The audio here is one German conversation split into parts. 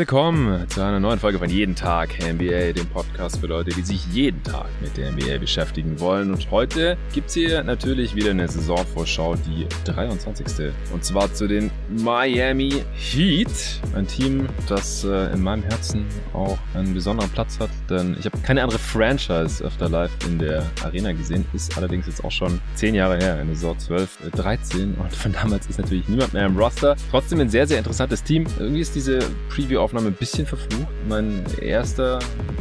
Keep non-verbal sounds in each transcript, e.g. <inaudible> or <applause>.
Willkommen zu einer neuen Folge von Jeden Tag NBA, dem Podcast für Leute, die sich jeden Tag mit der NBA beschäftigen wollen. Und heute gibt's hier natürlich wieder eine Saisonvorschau, die 23. Und zwar zu den Miami Heat. Ein Team, das äh, in meinem Herzen auch einen besonderen Platz hat, denn ich habe keine andere Franchise öfter live in der Arena gesehen, ist allerdings jetzt auch schon 10 Jahre her, in der Saison 12, 13 und von damals ist natürlich niemand mehr im Roster. Trotzdem ein sehr, sehr interessantes Team. Irgendwie ist diese Preview-Aufnahme ein bisschen verflucht. Mein erster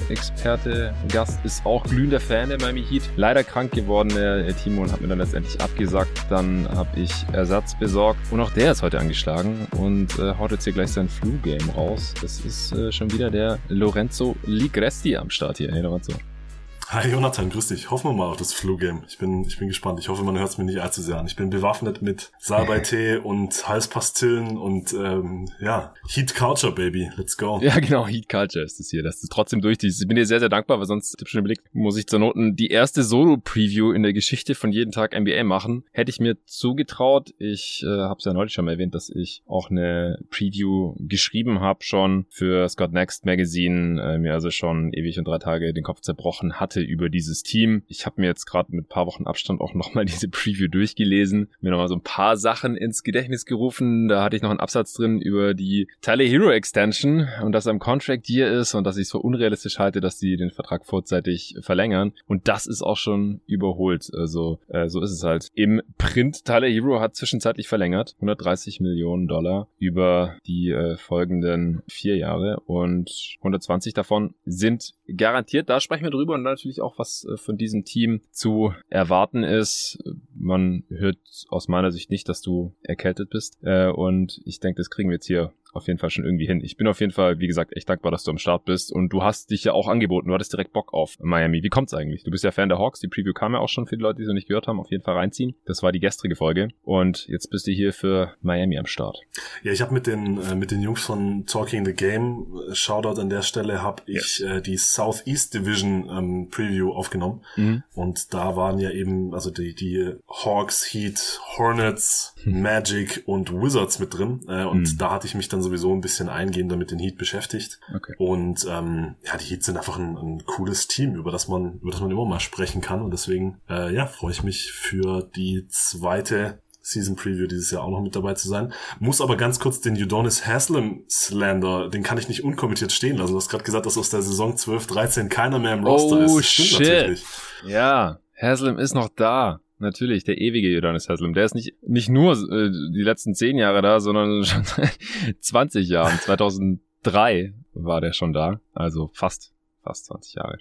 Experte, Gast, ist auch glühender Fan der Miami Heat. Leider krank geworden, der, der Timo, und hat mir dann letztendlich abgesagt. Dann habe ich Ersatz besorgt. Und auch der ist heute angeschlagen und äh, haut jetzt hier gleich sein Flu-Game raus. Das ist äh, schon wieder der Lorenzo Ligresti am Start hier. Hey Lorenzo. Hi Jonathan, grüß dich. Hoffen wir mal auf das Flu-Game. Ich bin, ich bin gespannt. Ich hoffe, man hört es mir nicht allzu sehr an. Ich bin bewaffnet mit Salbei-Tee <laughs> und Halspastillen und ähm, ja, Heat Culture, Baby. Let's go. Ja, genau, Heat Culture ist es hier. Das ist trotzdem durch. Ich bin dir sehr, sehr dankbar, weil sonst, hab schon überlegt, muss ich zur Noten die erste Solo-Preview in der Geschichte von jeden Tag NBA machen. Hätte ich mir zugetraut. Ich äh, habe es ja neulich schon mal erwähnt, dass ich auch eine Preview geschrieben habe schon für Scott Next Magazine, äh, mir also schon ewig und drei Tage den Kopf zerbrochen hatte Debatte über dieses Team. Ich habe mir jetzt gerade mit paar Wochen Abstand auch nochmal <laughs> diese Preview durchgelesen, mir nochmal so ein paar Sachen ins Gedächtnis gerufen. Da hatte ich noch einen Absatz drin über die Tyler Hero Extension und dass er im Contract Year ist und dass ich es für unrealistisch halte, dass die den Vertrag vorzeitig verlängern. Und das ist auch schon überholt. Also äh, so ist es halt. Im Print Tyler Hero hat zwischenzeitlich verlängert. 130 Millionen Dollar über die äh, folgenden vier Jahre und 120 davon sind garantiert. Da sprechen wir drüber und natürlich natürlich auch, was äh, von diesem Team zu erwarten ist. Man hört aus meiner Sicht nicht, dass du erkältet bist. Äh, und ich denke, das kriegen wir jetzt hier auf jeden Fall schon irgendwie hin. Ich bin auf jeden Fall, wie gesagt, echt dankbar, dass du am Start bist und du hast dich ja auch angeboten. Du hattest direkt Bock auf Miami. Wie kommt's eigentlich? Du bist ja Fan der Hawks. Die Preview kam ja auch schon für die Leute, die es noch nicht gehört haben. Auf jeden Fall reinziehen. Das war die gestrige Folge und jetzt bist du hier für Miami am Start. Ja, ich habe mit den äh, mit den Jungs von Talking the Game äh, Shoutout an der Stelle habe ich ja. äh, die Southeast Division ähm, Preview aufgenommen mhm. und da waren ja eben also die die Hawks, Heat, Hornets, mhm. Magic und Wizards mit drin äh, und mhm. da hatte ich mich dann dann sowieso ein bisschen eingehender mit den Heat beschäftigt. Okay. Und ähm, ja, die Heat sind einfach ein, ein, cooles Team, über das man, über das man immer mal sprechen kann. Und deswegen, äh, ja, freue ich mich für die zweite Season Preview dieses Jahr auch noch mit dabei zu sein. Muss aber ganz kurz den Udonis Haslam Slander, den kann ich nicht unkommentiert stehen lassen. Du hast gerade gesagt, dass aus der Saison 12, 13 keiner mehr im Roster oh, ist. Das shit. Ja, Haslam ist noch da. Natürlich, der ewige Udonis Haslem. Der ist nicht, nicht nur äh, die letzten zehn Jahre da, sondern <laughs> schon seit 20 Jahren. 2003 war der schon da. Also fast, fast 20 Jahre.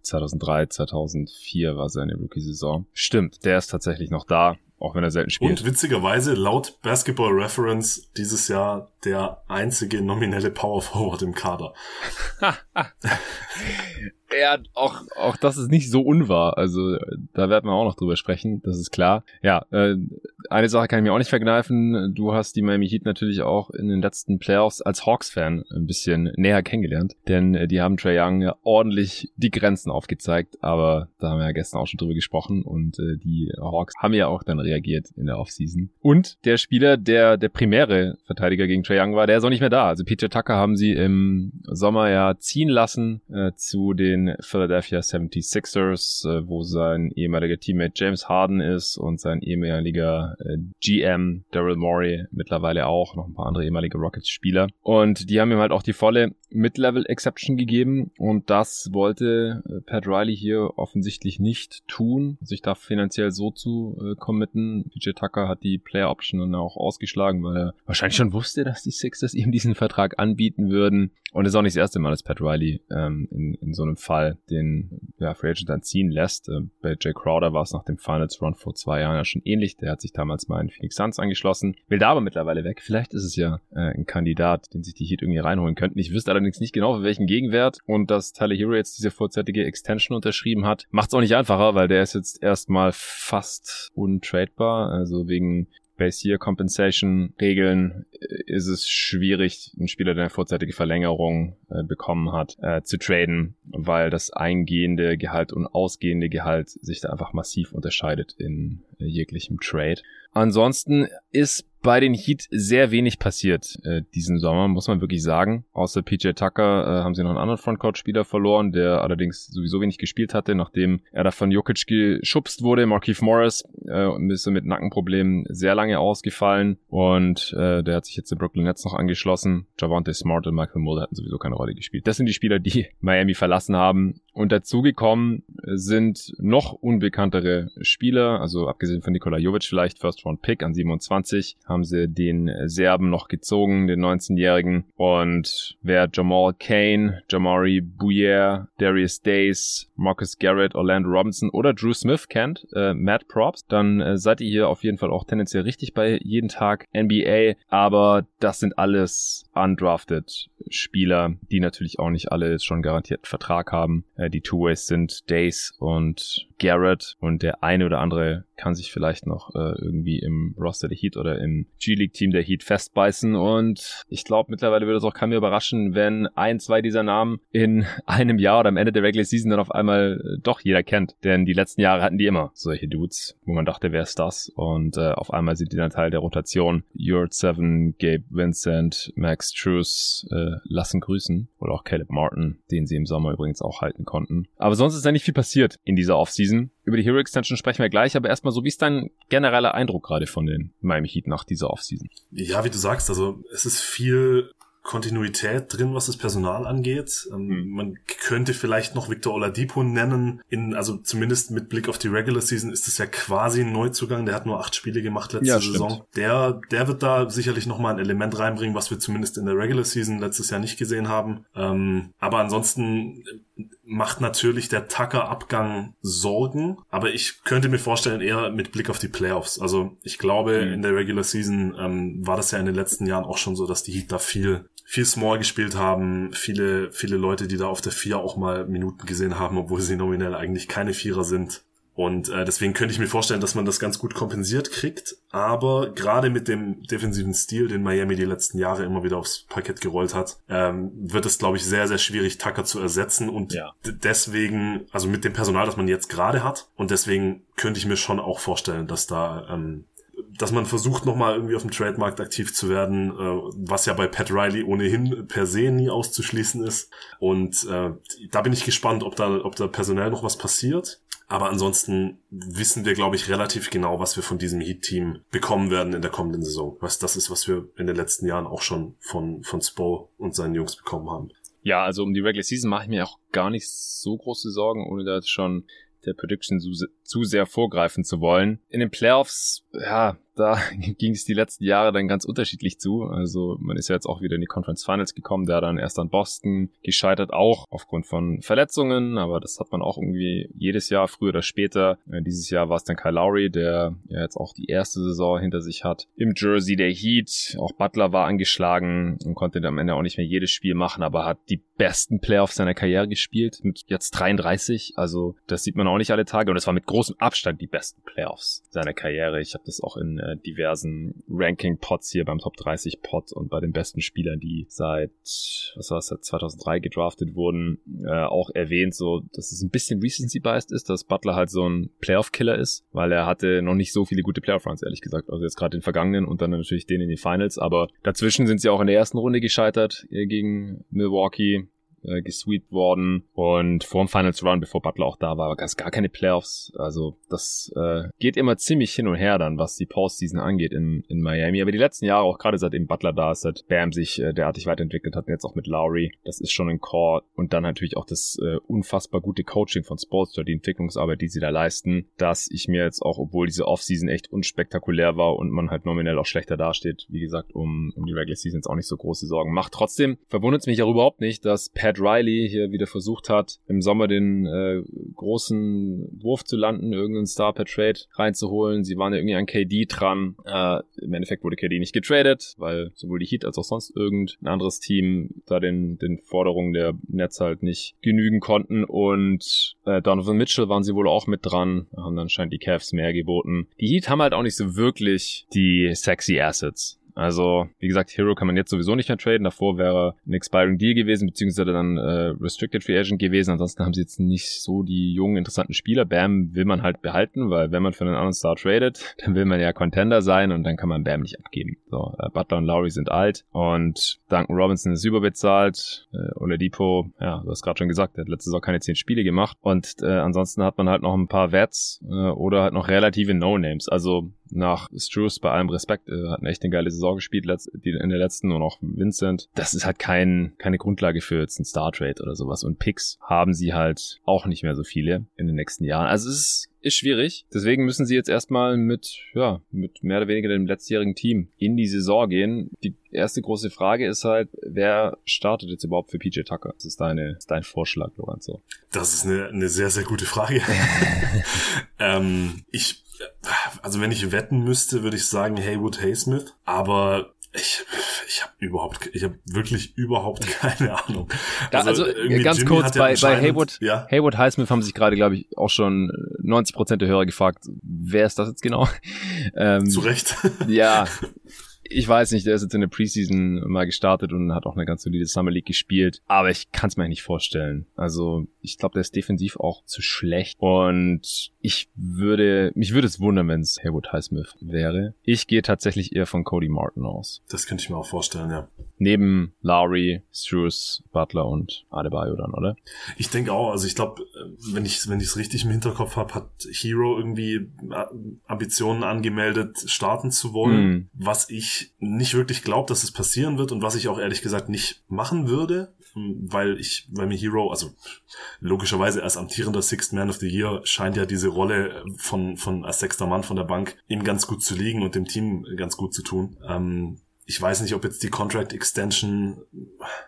2003, 2004 war seine Rookie-Saison. Stimmt, der ist tatsächlich noch da auch wenn er selten spielt. Und witzigerweise, laut Basketball Reference, dieses Jahr der einzige nominelle Power Forward im Kader. <laughs> Ja, auch, auch das ist nicht so unwahr. Also da werden wir auch noch drüber sprechen, das ist klar. Ja, äh, eine Sache kann ich mir auch nicht verkneifen. Du hast die Miami Heat natürlich auch in den letzten Playoffs als Hawks-Fan ein bisschen näher kennengelernt. Denn äh, die haben Trae Young ja ordentlich die Grenzen aufgezeigt. Aber da haben wir ja gestern auch schon drüber gesprochen. Und äh, die Hawks haben ja auch dann reagiert in der Offseason. Und der Spieler, der der primäre Verteidiger gegen Trae Young war, der ist auch nicht mehr da. Also PJ Tucker haben sie im Sommer ja ziehen lassen äh, zu den Philadelphia 76ers, äh, wo sein ehemaliger Teammate James Harden ist und sein ehemaliger GM Daryl Morey mittlerweile auch, noch ein paar andere ehemalige Rockets-Spieler. Und die haben ihm halt auch die volle Mid-Level-Exception gegeben und das wollte äh, Pat Riley hier offensichtlich nicht tun, sich da finanziell so zu äh, committen. PJ Tucker hat die Player-Option dann auch ausgeschlagen, weil er wahrscheinlich schon wusste, dass die Sixers ihm diesen Vertrag anbieten würden. Und es ist auch nicht das erste Mal, dass Pat Riley ähm, in, in so einem Fall den ja, Free Agent dann ziehen lässt. Äh, bei Jay Crowder war es nach dem Finals Run vor zwei Jahren ja schon ähnlich. Der hat sich damals mal in Phoenix Suns angeschlossen, will da aber mittlerweile weg. Vielleicht ist es ja äh, ein Kandidat, den sich die Heat irgendwie reinholen könnten. Ich wüsste allerdings nicht genau, für welchen Gegenwert. Und dass Tyler Hero jetzt diese vorzeitige Extension unterschrieben hat, macht es auch nicht einfacher, weil der ist jetzt erstmal fast untradebar. Also wegen Base Year Compensation Regeln äh, ist es schwierig, einen Spieler, der eine vorzeitige Verlängerung äh, bekommen hat, äh, zu traden, weil das eingehende Gehalt und ausgehende Gehalt sich da einfach massiv unterscheidet in äh, jeglichem Trade. Ansonsten ist bei den Heat sehr wenig passiert äh, diesen Sommer, muss man wirklich sagen. Außer PJ Tucker äh, haben sie noch einen anderen Frontcourt-Spieler verloren, der allerdings sowieso wenig gespielt hatte, nachdem er da von Jokic geschubst wurde. Markeith Morris äh, ist mit Nackenproblemen sehr lange ausgefallen und äh, der hat sich jetzt in Brooklyn Nets noch angeschlossen. Javante Smart und Michael Mulder hatten sowieso keine Rolle gespielt. Das sind die Spieler, die <laughs> Miami verlassen haben. Und dazugekommen sind noch unbekanntere Spieler, also abgesehen von Nikola Jovic vielleicht, First Round Pick an 27, haben sie den Serben noch gezogen, den 19-Jährigen. Und wer Jamal Kane, Jamari Bouyer, Darius Days, Marcus Garrett, Orlando Robinson oder Drew Smith kennt, äh, Matt Props, dann äh, seid ihr hier auf jeden Fall auch tendenziell richtig bei jeden Tag NBA. Aber das sind alles undrafted Spieler, die natürlich auch nicht alle schon garantierten Vertrag haben. Äh, die Two-Ways sind Days und Garrett und der eine oder andere kann sich vielleicht noch äh, irgendwie im Roster der Heat oder im G-League-Team der Heat festbeißen und ich glaube mittlerweile würde es auch keiner überraschen, wenn ein, zwei dieser Namen in <laughs> einem Jahr oder am Ende der Regular Season dann auf einmal äh, doch jeder kennt, denn die letzten Jahre hatten die immer solche Dudes, wo man dachte, wer ist das und äh, auf einmal sind die dann Teil der Rotation. Yurt Seven, Gabe Vincent, Max Truce äh, lassen grüßen oder auch Caleb Martin, den sie im Sommer übrigens auch halten konnten. Aber sonst ist ja nicht viel passiert in dieser Offseason. Über die Hero Extension sprechen wir gleich, aber erstmal so, wie ist dein genereller Eindruck gerade von den Miami Heat nach dieser Offseason? Ja, wie du sagst, also es ist viel Kontinuität drin, was das Personal angeht. Ähm, mhm. Man könnte vielleicht noch Victor Oladipo nennen. In, also zumindest mit Blick auf die Regular Season ist es ja quasi ein Neuzugang. Der hat nur acht Spiele gemacht letzte ja, Saison. Der, der wird da sicherlich noch mal ein Element reinbringen, was wir zumindest in der Regular Season letztes Jahr nicht gesehen haben. Ähm, aber ansonsten macht natürlich der Tucker-Abgang Sorgen. Aber ich könnte mir vorstellen, eher mit Blick auf die Playoffs. Also ich glaube, mhm. in der Regular Season ähm, war das ja in den letzten Jahren auch schon so, dass die Heat da viel viel Small gespielt haben, viele, viele Leute, die da auf der Vier auch mal Minuten gesehen haben, obwohl sie nominell eigentlich keine Vierer sind. Und äh, deswegen könnte ich mir vorstellen, dass man das ganz gut kompensiert kriegt. Aber gerade mit dem defensiven Stil, den Miami die letzten Jahre immer wieder aufs Parkett gerollt hat, ähm, wird es, glaube ich, sehr, sehr schwierig, Tucker zu ersetzen. Und ja. deswegen, also mit dem Personal, das man jetzt gerade hat, und deswegen könnte ich mir schon auch vorstellen, dass da ähm, dass man versucht, nochmal irgendwie auf dem Trademarkt aktiv zu werden, äh, was ja bei Pat Riley ohnehin per se nie auszuschließen ist. Und äh, da bin ich gespannt, ob da, ob da personell noch was passiert. Aber ansonsten wissen wir, glaube ich, relativ genau, was wir von diesem Heat-Team bekommen werden in der kommenden Saison. Was das ist, was wir in den letzten Jahren auch schon von, von Spo und seinen Jungs bekommen haben. Ja, also um die Regular Season mache ich mir auch gar nicht so große Sorgen, ohne da schon der Prediction zu, sehr vorgreifen zu wollen. In den Playoffs, ja, da <laughs> ging es die letzten Jahre dann ganz unterschiedlich zu. Also man ist ja jetzt auch wieder in die Conference Finals gekommen, der dann erst an Boston gescheitert, auch aufgrund von Verletzungen, aber das hat man auch irgendwie jedes Jahr, früher oder später. Äh, dieses Jahr war es dann Kyle Lowry, der ja jetzt auch die erste Saison hinter sich hat. Im Jersey der Heat, auch Butler war angeschlagen und konnte am Ende auch nicht mehr jedes Spiel machen, aber hat die besten Playoffs seiner Karriere gespielt, mit jetzt 33. Also das sieht man auch nicht alle Tage und es war mit großem Abstand die besten Playoffs seiner Karriere. Ich habe das auch in äh, diversen Ranking-Pots hier beim Top 30 Pot und bei den besten Spielern, die seit, was war es, seit 2003 gedraftet wurden, äh, auch erwähnt, so, dass es ein bisschen Recency-biased ist, dass Butler halt so ein Playoff-Killer ist, weil er hatte noch nicht so viele gute Playoff-Runs, ehrlich gesagt. Also jetzt gerade den vergangenen und dann natürlich den in die Finals, aber dazwischen sind sie auch in der ersten Runde gescheitert äh, gegen Milwaukee äh, gesweept worden und vor dem Finals Run, bevor Butler auch da war, gab es gar keine Playoffs. Also das äh, geht immer ziemlich hin und her dann, was die Postseason angeht in, in Miami. Aber die letzten Jahre, auch gerade seitdem Butler da ist, seit Bam sich äh, derartig weiterentwickelt hat, jetzt auch mit Lowry, das ist schon ein Core. Und dann natürlich auch das äh, unfassbar gute Coaching von Sportster, die Entwicklungsarbeit, die sie da leisten, dass ich mir jetzt auch, obwohl diese Offseason echt unspektakulär war und man halt nominell auch schlechter dasteht, wie gesagt, um, um die Regular Season jetzt auch nicht so große Sorgen macht. Trotzdem verwundert es mich auch überhaupt nicht, dass Pat Pat Riley hier wieder versucht hat, im Sommer den äh, großen Wurf zu landen, irgendeinen Star per Trade reinzuholen. Sie waren ja irgendwie an KD dran. Äh, Im Endeffekt wurde KD nicht getradet, weil sowohl die Heat als auch sonst irgendein anderes Team da den, den Forderungen der Netz halt nicht genügen konnten. Und äh, Donovan Mitchell waren sie wohl auch mit dran, haben dann scheint die Cavs mehr geboten. Die Heat haben halt auch nicht so wirklich die sexy Assets. Also, wie gesagt, Hero kann man jetzt sowieso nicht mehr traden. Davor wäre ein Expiring Deal gewesen, beziehungsweise dann äh, Restricted Free Agent gewesen. Ansonsten haben sie jetzt nicht so die jungen, interessanten Spieler. Bam will man halt behalten, weil wenn man für einen anderen Star tradet, <laughs> dann will man ja Contender sein und dann kann man Bam nicht abgeben. So, äh, Butler und Lowry sind alt und Duncan Robinson ist überbezahlt. Äh, Oladipo, ja, du hast gerade schon gesagt, der hat letztes Jahr keine zehn Spiele gemacht. Und äh, ansonsten hat man halt noch ein paar Vets äh, oder halt noch relative No-Names. Also nach Struce bei allem Respekt, äh, hat eine echt eine geile Saison gespielt letzt, die, in der letzten und auch Vincent. Das ist halt kein, keine Grundlage für jetzt ein Star Trade oder sowas. Und Picks haben sie halt auch nicht mehr so viele in den nächsten Jahren. Also es ist ist schwierig. Deswegen müssen sie jetzt erstmal mit, ja, mit mehr oder weniger dem letztjährigen Team in die Saison gehen. Die erste große Frage ist halt, wer startet jetzt überhaupt für PJ Tucker? Das ist deine, ist dein Vorschlag, Lorenzo. Das ist eine, eine sehr, sehr gute Frage. <laughs> ähm, ich, also wenn ich wetten müsste, würde ich sagen Haywood Haysmith. Aber ich, ich habe überhaupt, ich habe wirklich überhaupt <laughs> keine Ahnung. Also, also ganz Jimmy kurz bei, bei Haywood, ja? Haywood Highsmith haben sich gerade, glaube ich, auch schon 90 Prozent der Hörer gefragt, wer ist das jetzt genau? <laughs> Ähm, Zu Recht. ja, ich weiß nicht, der ist jetzt in der Preseason mal gestartet und hat auch eine ganz solide Summer League gespielt, aber ich kann es mir nicht vorstellen. Also ich glaube, der ist defensiv auch zu schlecht und ich würde, mich würde es wundern, wenn es Haywood Highsmith wäre. Ich gehe tatsächlich eher von Cody Martin aus. Das könnte ich mir auch vorstellen, ja. Neben Lowry, Struce, Butler und Adebayo dann, oder? Ich denke auch, also ich glaube, wenn ich wenn ich es richtig im Hinterkopf habe, hat Hero irgendwie Ambitionen angemeldet, starten zu wollen, mm. was ich nicht wirklich glaube, dass es passieren wird und was ich auch ehrlich gesagt nicht machen würde, weil ich, weil mir Hero, also logischerweise als amtierender Sixth Man of the Year scheint ja diese Rolle von, von als sechster Mann von der Bank ihm ganz gut zu liegen und dem Team ganz gut zu tun. Ähm, ich weiß nicht, ob jetzt die Contract Extension,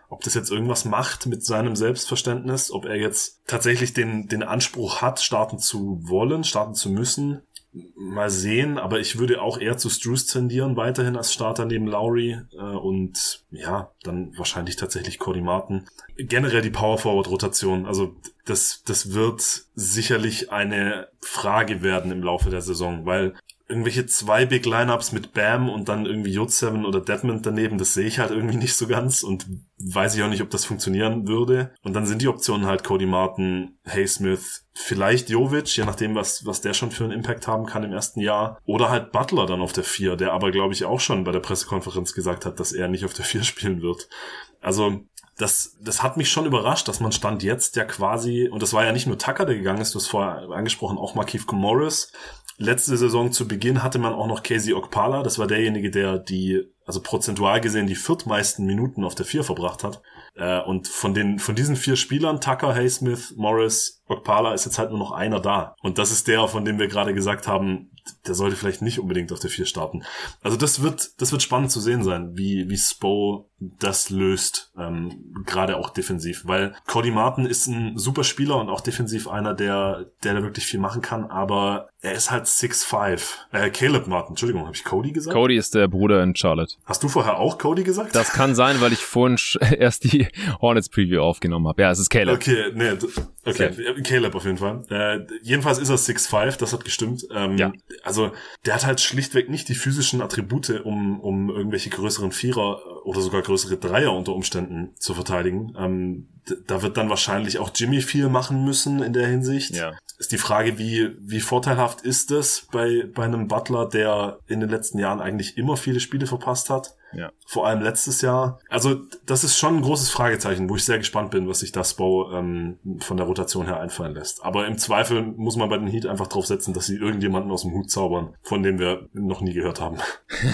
ob das jetzt irgendwas macht mit seinem Selbstverständnis, ob er jetzt tatsächlich den, den Anspruch hat, starten zu wollen, starten zu müssen mal sehen, aber ich würde auch eher zu Struce tendieren, weiterhin als Starter neben Lowry äh, und ja, dann wahrscheinlich tatsächlich Cody Martin. Generell die Power Forward Rotation, also das, das wird sicherlich eine Frage werden im Laufe der Saison, weil irgendwelche zwei Big Lineups mit Bam und dann irgendwie J7 oder Deadmond daneben, das sehe ich halt irgendwie <laughs> nicht so ganz und weiß ich auch nicht, ob das funktionieren würde. Und dann sind die Optionen halt Cody Martin, Haysmith, vielleicht Jovic, je nachdem, was, was der schon für einen Impact haben kann im ersten Jahr. Oder halt Butler dann auf der vier, der aber, glaube ich, auch schon bei der Pressekonferenz gesagt hat, dass er nicht auf der vier <laughs> spielen wird. Also das, das hat mich schon überrascht, dass man Stand jetzt ja quasi, und das war ja nicht nur Tucker, der gegangen ist, du hast vorher angesprochen, auch Markif Morris, Letzte Saison zu Beginn hatte man auch noch Casey Okpala. Das war derjenige, der die, also prozentual gesehen, die viertmeisten Minuten auf der Vier verbracht hat. Äh, und von den, von diesen vier Spielern, Tucker, Haysmith, Morris, Okpala, ist jetzt halt nur noch einer da. Und das ist der, von dem wir gerade gesagt haben, der sollte vielleicht nicht unbedingt auf der Vier starten. Also das wird, das wird spannend zu sehen sein, wie, wie Spo das löst, ähm, gerade auch defensiv, weil Cody Martin ist ein super Spieler und auch defensiv einer, der, der da wirklich viel machen kann, aber er ist halt 6'5. Äh, Caleb Martin, Entschuldigung, habe ich Cody gesagt? Cody ist der Bruder in Charlotte. Hast du vorher auch Cody gesagt? Das kann sein, weil ich vorhin <laughs> erst die Hornets Preview aufgenommen habe. Ja, es ist Caleb. Okay, nee, okay, Caleb, Caleb auf jeden Fall. Äh, jedenfalls ist er 6'5, das hat gestimmt. Ähm, ja. Also, der hat halt schlichtweg nicht die physischen Attribute, um, um irgendwelche größeren Vierer oder sogar größere Dreier unter Umständen zu verteidigen. Ähm, da wird dann wahrscheinlich auch Jimmy viel machen müssen in der Hinsicht. Ja. Ist die Frage, wie, wie vorteilhaft ist das bei, bei einem Butler, der in den letzten Jahren eigentlich immer viele Spiele verpasst hat? Ja. Vor allem letztes Jahr. Also, das ist schon ein großes Fragezeichen, wo ich sehr gespannt bin, was sich das Bow ähm, von der Rotation her einfallen lässt. Aber im Zweifel muss man bei den Heat einfach drauf setzen, dass sie irgendjemanden aus dem Hut zaubern, von dem wir noch nie gehört haben.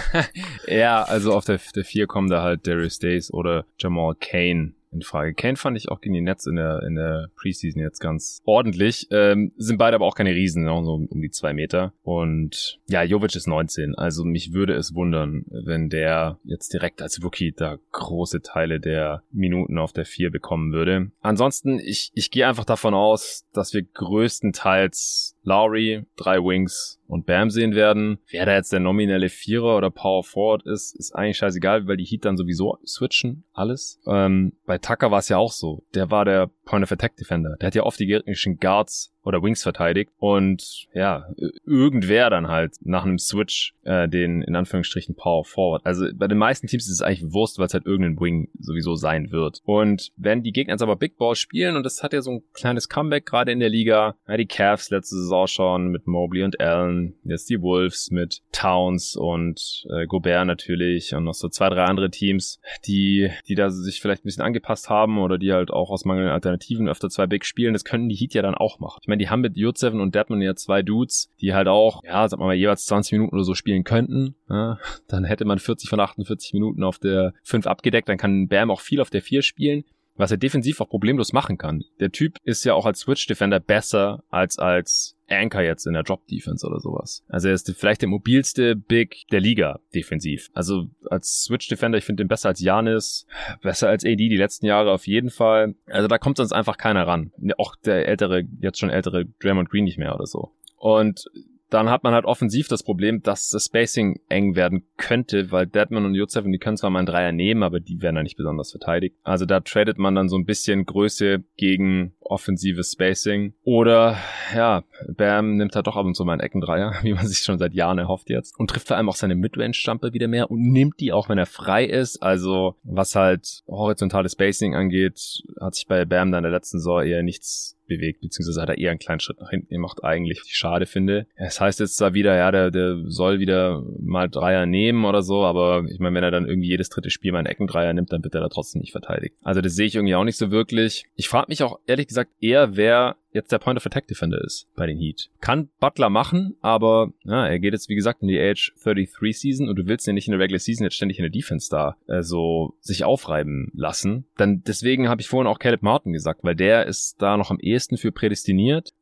<laughs> ja, also auf der, der vier kommen da halt Darius Days oder Jamal Kane in Frage. Kane fand ich auch gegen die Nets in der, in der Preseason jetzt ganz ordentlich. Ähm, sind beide aber auch keine Riesen, ne? so um die zwei Meter. Und ja, Jovic ist 19. Also mich würde es wundern, wenn der jetzt direkt als Rookie da große Teile der Minuten auf der vier bekommen würde. Ansonsten, ich, ich gehe einfach davon aus, dass wir größtenteils Lowry, drei Wings und Bam sehen werden. Wer da jetzt der nominelle Vierer oder Power Forward ist, ist eigentlich scheißegal, weil die Heat dann sowieso switchen, alles. Ähm, bei Tucker war es ja auch so. Der war der Point of Attack Defender. Der hat ja oft die gegnerischen Guards oder Wings verteidigt und ja, irgendwer dann halt nach einem Switch äh, den in Anführungsstrichen Power Forward. Also bei den meisten Teams ist es eigentlich Wurst, weil es halt irgendein Wing sowieso sein wird. Und wenn die Gegner jetzt aber Big Ball spielen und das hat ja so ein kleines Comeback gerade in der Liga, ja, die Cavs letzte Saison schon mit Mobley und Allen, jetzt die Wolves mit Towns und äh, Gobert natürlich und noch so zwei, drei andere Teams, die, die da sich vielleicht ein bisschen angepasst haben oder die halt auch aus mangelnden Alternativen öfter zwei Big spielen, das können die Heat ja dann auch machen. Ich meine, die haben mit J7 und Deadman ja zwei Dudes, die halt auch, ja, wir mal, jeweils 20 Minuten oder so spielen könnten. Ja, dann hätte man 40 von 48 Minuten auf der 5 abgedeckt, dann kann Bam auch viel auf der 4 spielen was er defensiv auch problemlos machen kann. Der Typ ist ja auch als Switch Defender besser als als Anchor jetzt in der Drop Defense oder sowas. Also er ist vielleicht der mobilste Big der Liga defensiv. Also als Switch Defender, ich finde ihn besser als Janis, besser als AD die letzten Jahre auf jeden Fall. Also da kommt sonst einfach keiner ran. Auch der ältere, jetzt schon ältere Draymond Green nicht mehr oder so. Und dann hat man halt offensiv das Problem, dass das Spacing eng werden könnte, weil Deadman und J7, die können zwar mal einen Dreier nehmen, aber die werden da nicht besonders verteidigt. Also da tradet man dann so ein bisschen Größe gegen offensives Spacing. Oder, ja, Bam nimmt halt doch ab und zu mal einen Eckendreier, <laughs> wie man sich schon seit Jahren erhofft jetzt. Und trifft vor allem auch seine Midrange-Jumper wieder mehr und nimmt die auch, wenn er frei ist. Also, was halt horizontales Spacing angeht, hat sich bei Bam dann in der letzten Saison eher nichts bewegt, beziehungsweise hat er eher einen kleinen Schritt nach hinten gemacht, eigentlich, was ich schade finde. Es heißt jetzt zwar wieder, ja, der, der soll wieder mal Dreier nehmen oder so, aber ich meine, wenn er dann irgendwie jedes dritte Spiel mal einen Eckendreier nimmt, dann wird er da trotzdem nicht verteidigt. Also das sehe ich irgendwie auch nicht so wirklich. Ich frage mich auch ehrlich gesagt eher, wer jetzt der Point of Attack Defender ist bei den Heat. Kann Butler machen, aber ja, er geht jetzt wie gesagt in die Age 33 Season und du willst ja nicht in der Regular Season jetzt ständig in der Defense da äh, so sich aufreiben lassen. Dann deswegen habe ich vorhin auch Caleb Martin gesagt, weil der ist da noch am ehesten für prädestiniert.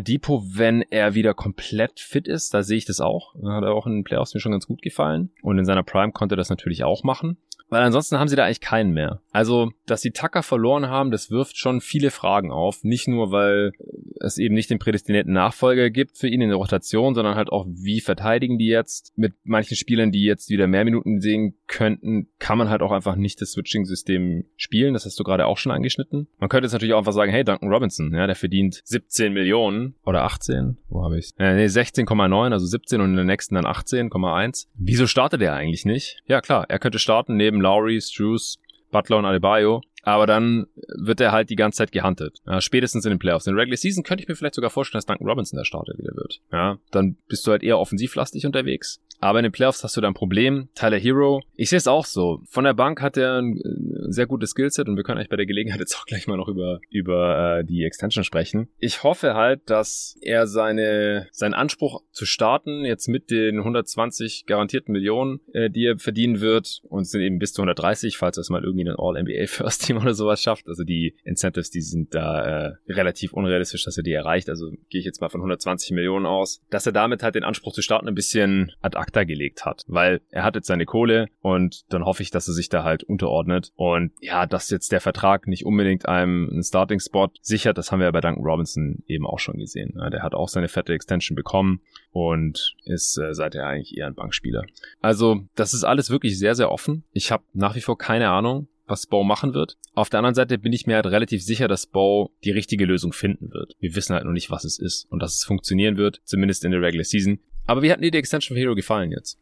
Depot, wenn er wieder komplett fit ist, da sehe ich das auch. Hat er auch in den Playoffs mir schon ganz gut gefallen. Und in seiner Prime konnte er das natürlich auch machen. Weil ansonsten haben sie da eigentlich keinen mehr. Also, dass sie Tucker verloren haben, das wirft schon viele Fragen auf. Nicht nur, weil es eben nicht den prädestinierten Nachfolger gibt für ihn in der Rotation, sondern halt auch, wie verteidigen die jetzt? Mit manchen Spielern, die jetzt wieder mehr Minuten sehen könnten, kann man halt auch einfach nicht das Switching-System spielen. Das hast du gerade auch schon angeschnitten. Man könnte jetzt natürlich auch einfach sagen, hey, Duncan Robinson, ja, der verdient 17 Millionen oder 18. Wo habe ich's? Äh, nee, 16,9, also 17 und in der nächsten dann 18,1. Wieso startet er eigentlich nicht? Ja, klar, er könnte starten neben Lowry, Struce, Butler und Adebayo. Aber dann wird er halt die ganze Zeit gehuntet. Ja, spätestens in den Playoffs. In der Regular Season könnte ich mir vielleicht sogar vorstellen, dass Duncan Robinson der Starter wieder wird. Ja, dann bist du halt eher offensivlastig unterwegs. Aber in den Playoffs hast du da ein Problem. Tyler Hero, ich sehe es auch so. Von der Bank hat er ein äh, sehr gutes Skillset und wir können eigentlich bei der Gelegenheit <laughs> jetzt auch gleich mal noch über, über äh, die Extension sprechen. Ich hoffe halt, dass er seine, seinen Anspruch zu starten, jetzt mit den 120 garantierten Millionen, äh, die er verdienen wird, und sind eben bis zu 130, falls er es mal irgendwie ein All-NBA First Team <laughs> oder sowas schafft. Also die Incentives, die sind da äh, relativ unrealistisch, dass er die erreicht. Also gehe ich jetzt mal von 120 Millionen aus. Dass er damit halt den Anspruch zu starten ein bisschen ad acta gelegt hat, weil er hat jetzt seine Kohle und dann hoffe ich, dass er sich da halt unterordnet und ja, dass jetzt der Vertrag nicht unbedingt einem einen Starting-Spot sichert, das haben wir ja bei Duncan Robinson eben auch schon gesehen. Ja, der hat auch seine fette Extension bekommen und ist äh, seither eigentlich eher ein Bankspieler. Also das ist alles wirklich sehr, sehr offen. Ich habe nach wie vor keine Ahnung, was Bow machen wird. Auf der anderen Seite bin ich mir halt relativ sicher, dass Bow die richtige Lösung finden wird. Wir wissen halt noch nicht, was es ist und dass es funktionieren wird, zumindest in der Regular Season. Aber wie hat dir die Extension of Hero gefallen jetzt?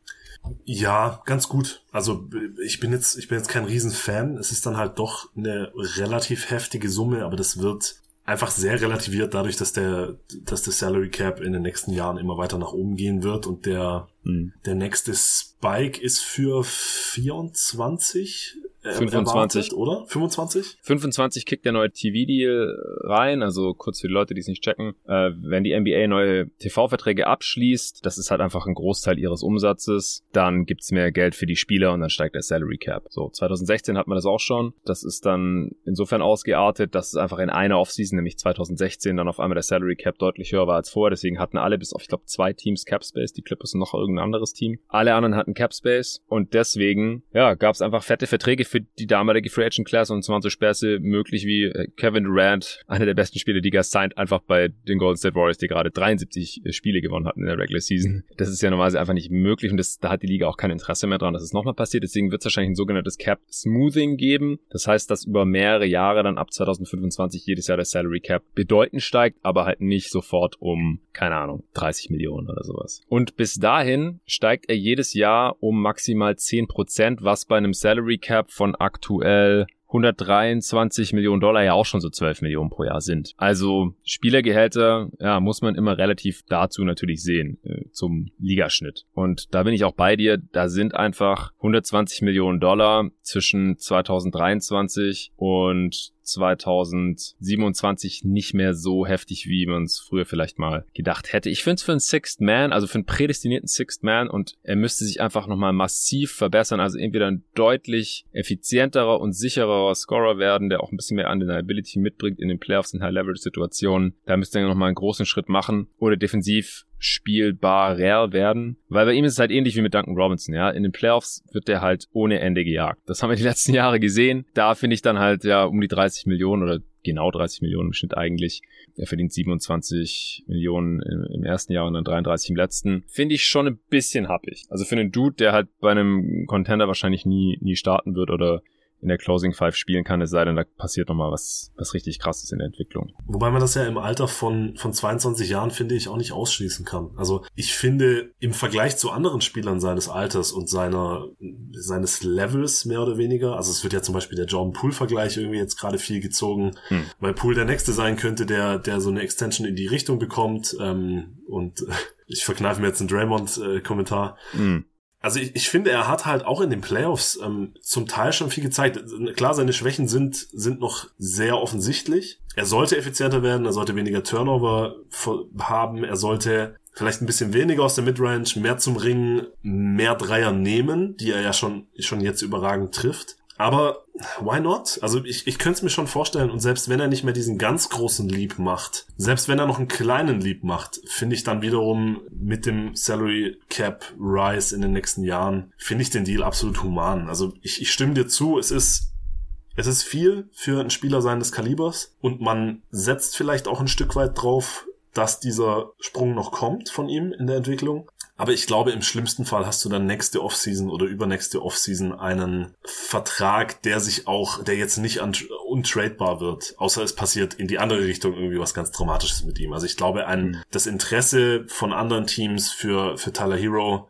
Ja, ganz gut. Also ich bin jetzt, ich bin jetzt kein Riesenfan. Es ist dann halt doch eine relativ heftige Summe, aber das wird einfach sehr relativiert dadurch, dass der, dass der Salary Cap in den nächsten Jahren immer weiter nach oben gehen wird und der, mhm. der nächste Spike ist für 24 25, erwartet, oder? 25? 25 kickt der neue TV-Deal rein, also kurz für die Leute, die es nicht checken. Äh, wenn die NBA neue TV-Verträge abschließt, das ist halt einfach ein Großteil ihres Umsatzes, dann gibt's mehr Geld für die Spieler und dann steigt der Salary Cap. So, 2016 hat man das auch schon. Das ist dann insofern ausgeartet, dass es einfach in einer Offseason, nämlich 2016, dann auf einmal der Salary Cap deutlich höher war als vorher. Deswegen hatten alle bis auf, ich glaube, zwei Teams Cap Space, die Clippers und noch irgendein anderes Team. Alle anderen hatten Cap Space und deswegen, ja, gab's einfach fette Verträge für die damalige Free Agent Class und zwar so Späße möglich wie äh, Kevin Durant, einer der besten Spieler, die Liga, signed einfach bei den Golden State Warriors, die gerade 73 äh, Spiele gewonnen hatten in der Regular Season. Das ist ja normalerweise einfach nicht möglich und das, da hat die Liga auch kein Interesse mehr dran, dass es nochmal passiert. Deswegen wird es wahrscheinlich ein sogenanntes Cap Smoothing geben. Das heißt, dass über mehrere Jahre dann ab 2025 jedes Jahr der Salary Cap bedeutend steigt, aber halt nicht sofort um, keine Ahnung, 30 Millionen oder sowas. Und bis dahin steigt er jedes Jahr um maximal 10 Prozent, was bei einem Salary Cap von aktuell 123 Millionen Dollar ja auch schon so 12 Millionen pro Jahr sind. Also Spielergehälter, ja, muss man immer relativ dazu natürlich sehen, äh, zum Ligaschnitt. Und da bin ich auch bei dir, da sind einfach 120 Millionen Dollar zwischen 2023 und 2027 nicht mehr so heftig, wie man es früher vielleicht mal gedacht hätte. Ich finde es für einen Sixth Man, also für einen prädestinierten Sixth Man und er müsste sich einfach nochmal massiv verbessern, also entweder ein deutlich effizienterer und sicherer Scorer werden, der auch ein bisschen mehr Undeniability mitbringt in den Playoffs in High-Level-Situationen. Da müsste er nochmal einen großen Schritt machen oder defensiv spielbarer werden, weil bei ihm ist es halt ähnlich wie mit Duncan Robinson, ja. In den Playoffs wird der halt ohne Ende gejagt. Das haben wir <laughs> die letzten Jahre gesehen. Da finde ich dann halt ja um die 30 Millionen oder genau 30 Millionen im Schnitt eigentlich. Er verdient 27 Millionen im, ersten Jahr und dann 33 im letzten. Finde ich schon ein bisschen happig. Also für einen Dude, der halt bei einem Contender wahrscheinlich nie, nie starten wird oder in der Closing Five spielen kann, es sei denn, da passiert nochmal was, was richtig krasses in der Entwicklung. Wobei man das ja im Alter von, von 22 Jahren, finde ich, auch nicht ausschließen kann. Also ich finde, im Vergleich zu anderen Spielern seines Alters und seiner, seines Levels mehr oder weniger, also es wird ja zum Beispiel der Jordan Poole-Vergleich irgendwie jetzt gerade viel gezogen, hm. weil Poole der Nächste sein könnte, der, der so eine Extension in die Richtung bekommt, ähm, und <laughs> ich verkneife mir jetzt einen Draymond-Kommentar. Äh, hm. Also ich, ich finde, er hat halt auch in den Playoffs ähm, zum Teil schon viel gezeigt. Klar, seine Schwächen sind, sind noch sehr offensichtlich. Er sollte effizienter werden, er sollte weniger Turnover haben, er sollte vielleicht ein bisschen weniger aus der Midrange, mehr zum Ringen, mehr Dreier nehmen, die er ja schon, schon jetzt überragend trifft. Aber why not? Also ich, ich könnte es mir schon vorstellen und selbst wenn er nicht mehr diesen ganz großen Leap macht, selbst wenn er noch einen kleinen Leap macht, finde ich dann wiederum mit dem Salary Cap Rise in den nächsten Jahren, finde ich den Deal absolut human. Also ich, ich stimme dir zu, es ist es ist viel für einen Spieler seines Kalibers und man setzt vielleicht auch ein Stück weit drauf, dass dieser Sprung noch kommt von ihm in der Entwicklung. Aber ich glaube, im schlimmsten Fall hast du dann nächste Offseason oder übernächste Offseason einen Vertrag, der sich auch, der jetzt nicht untradebar wird, außer es passiert in die andere Richtung irgendwie was ganz Dramatisches mit ihm. Also ich glaube, ein, mhm. das Interesse von anderen Teams für, für Tyler Hero,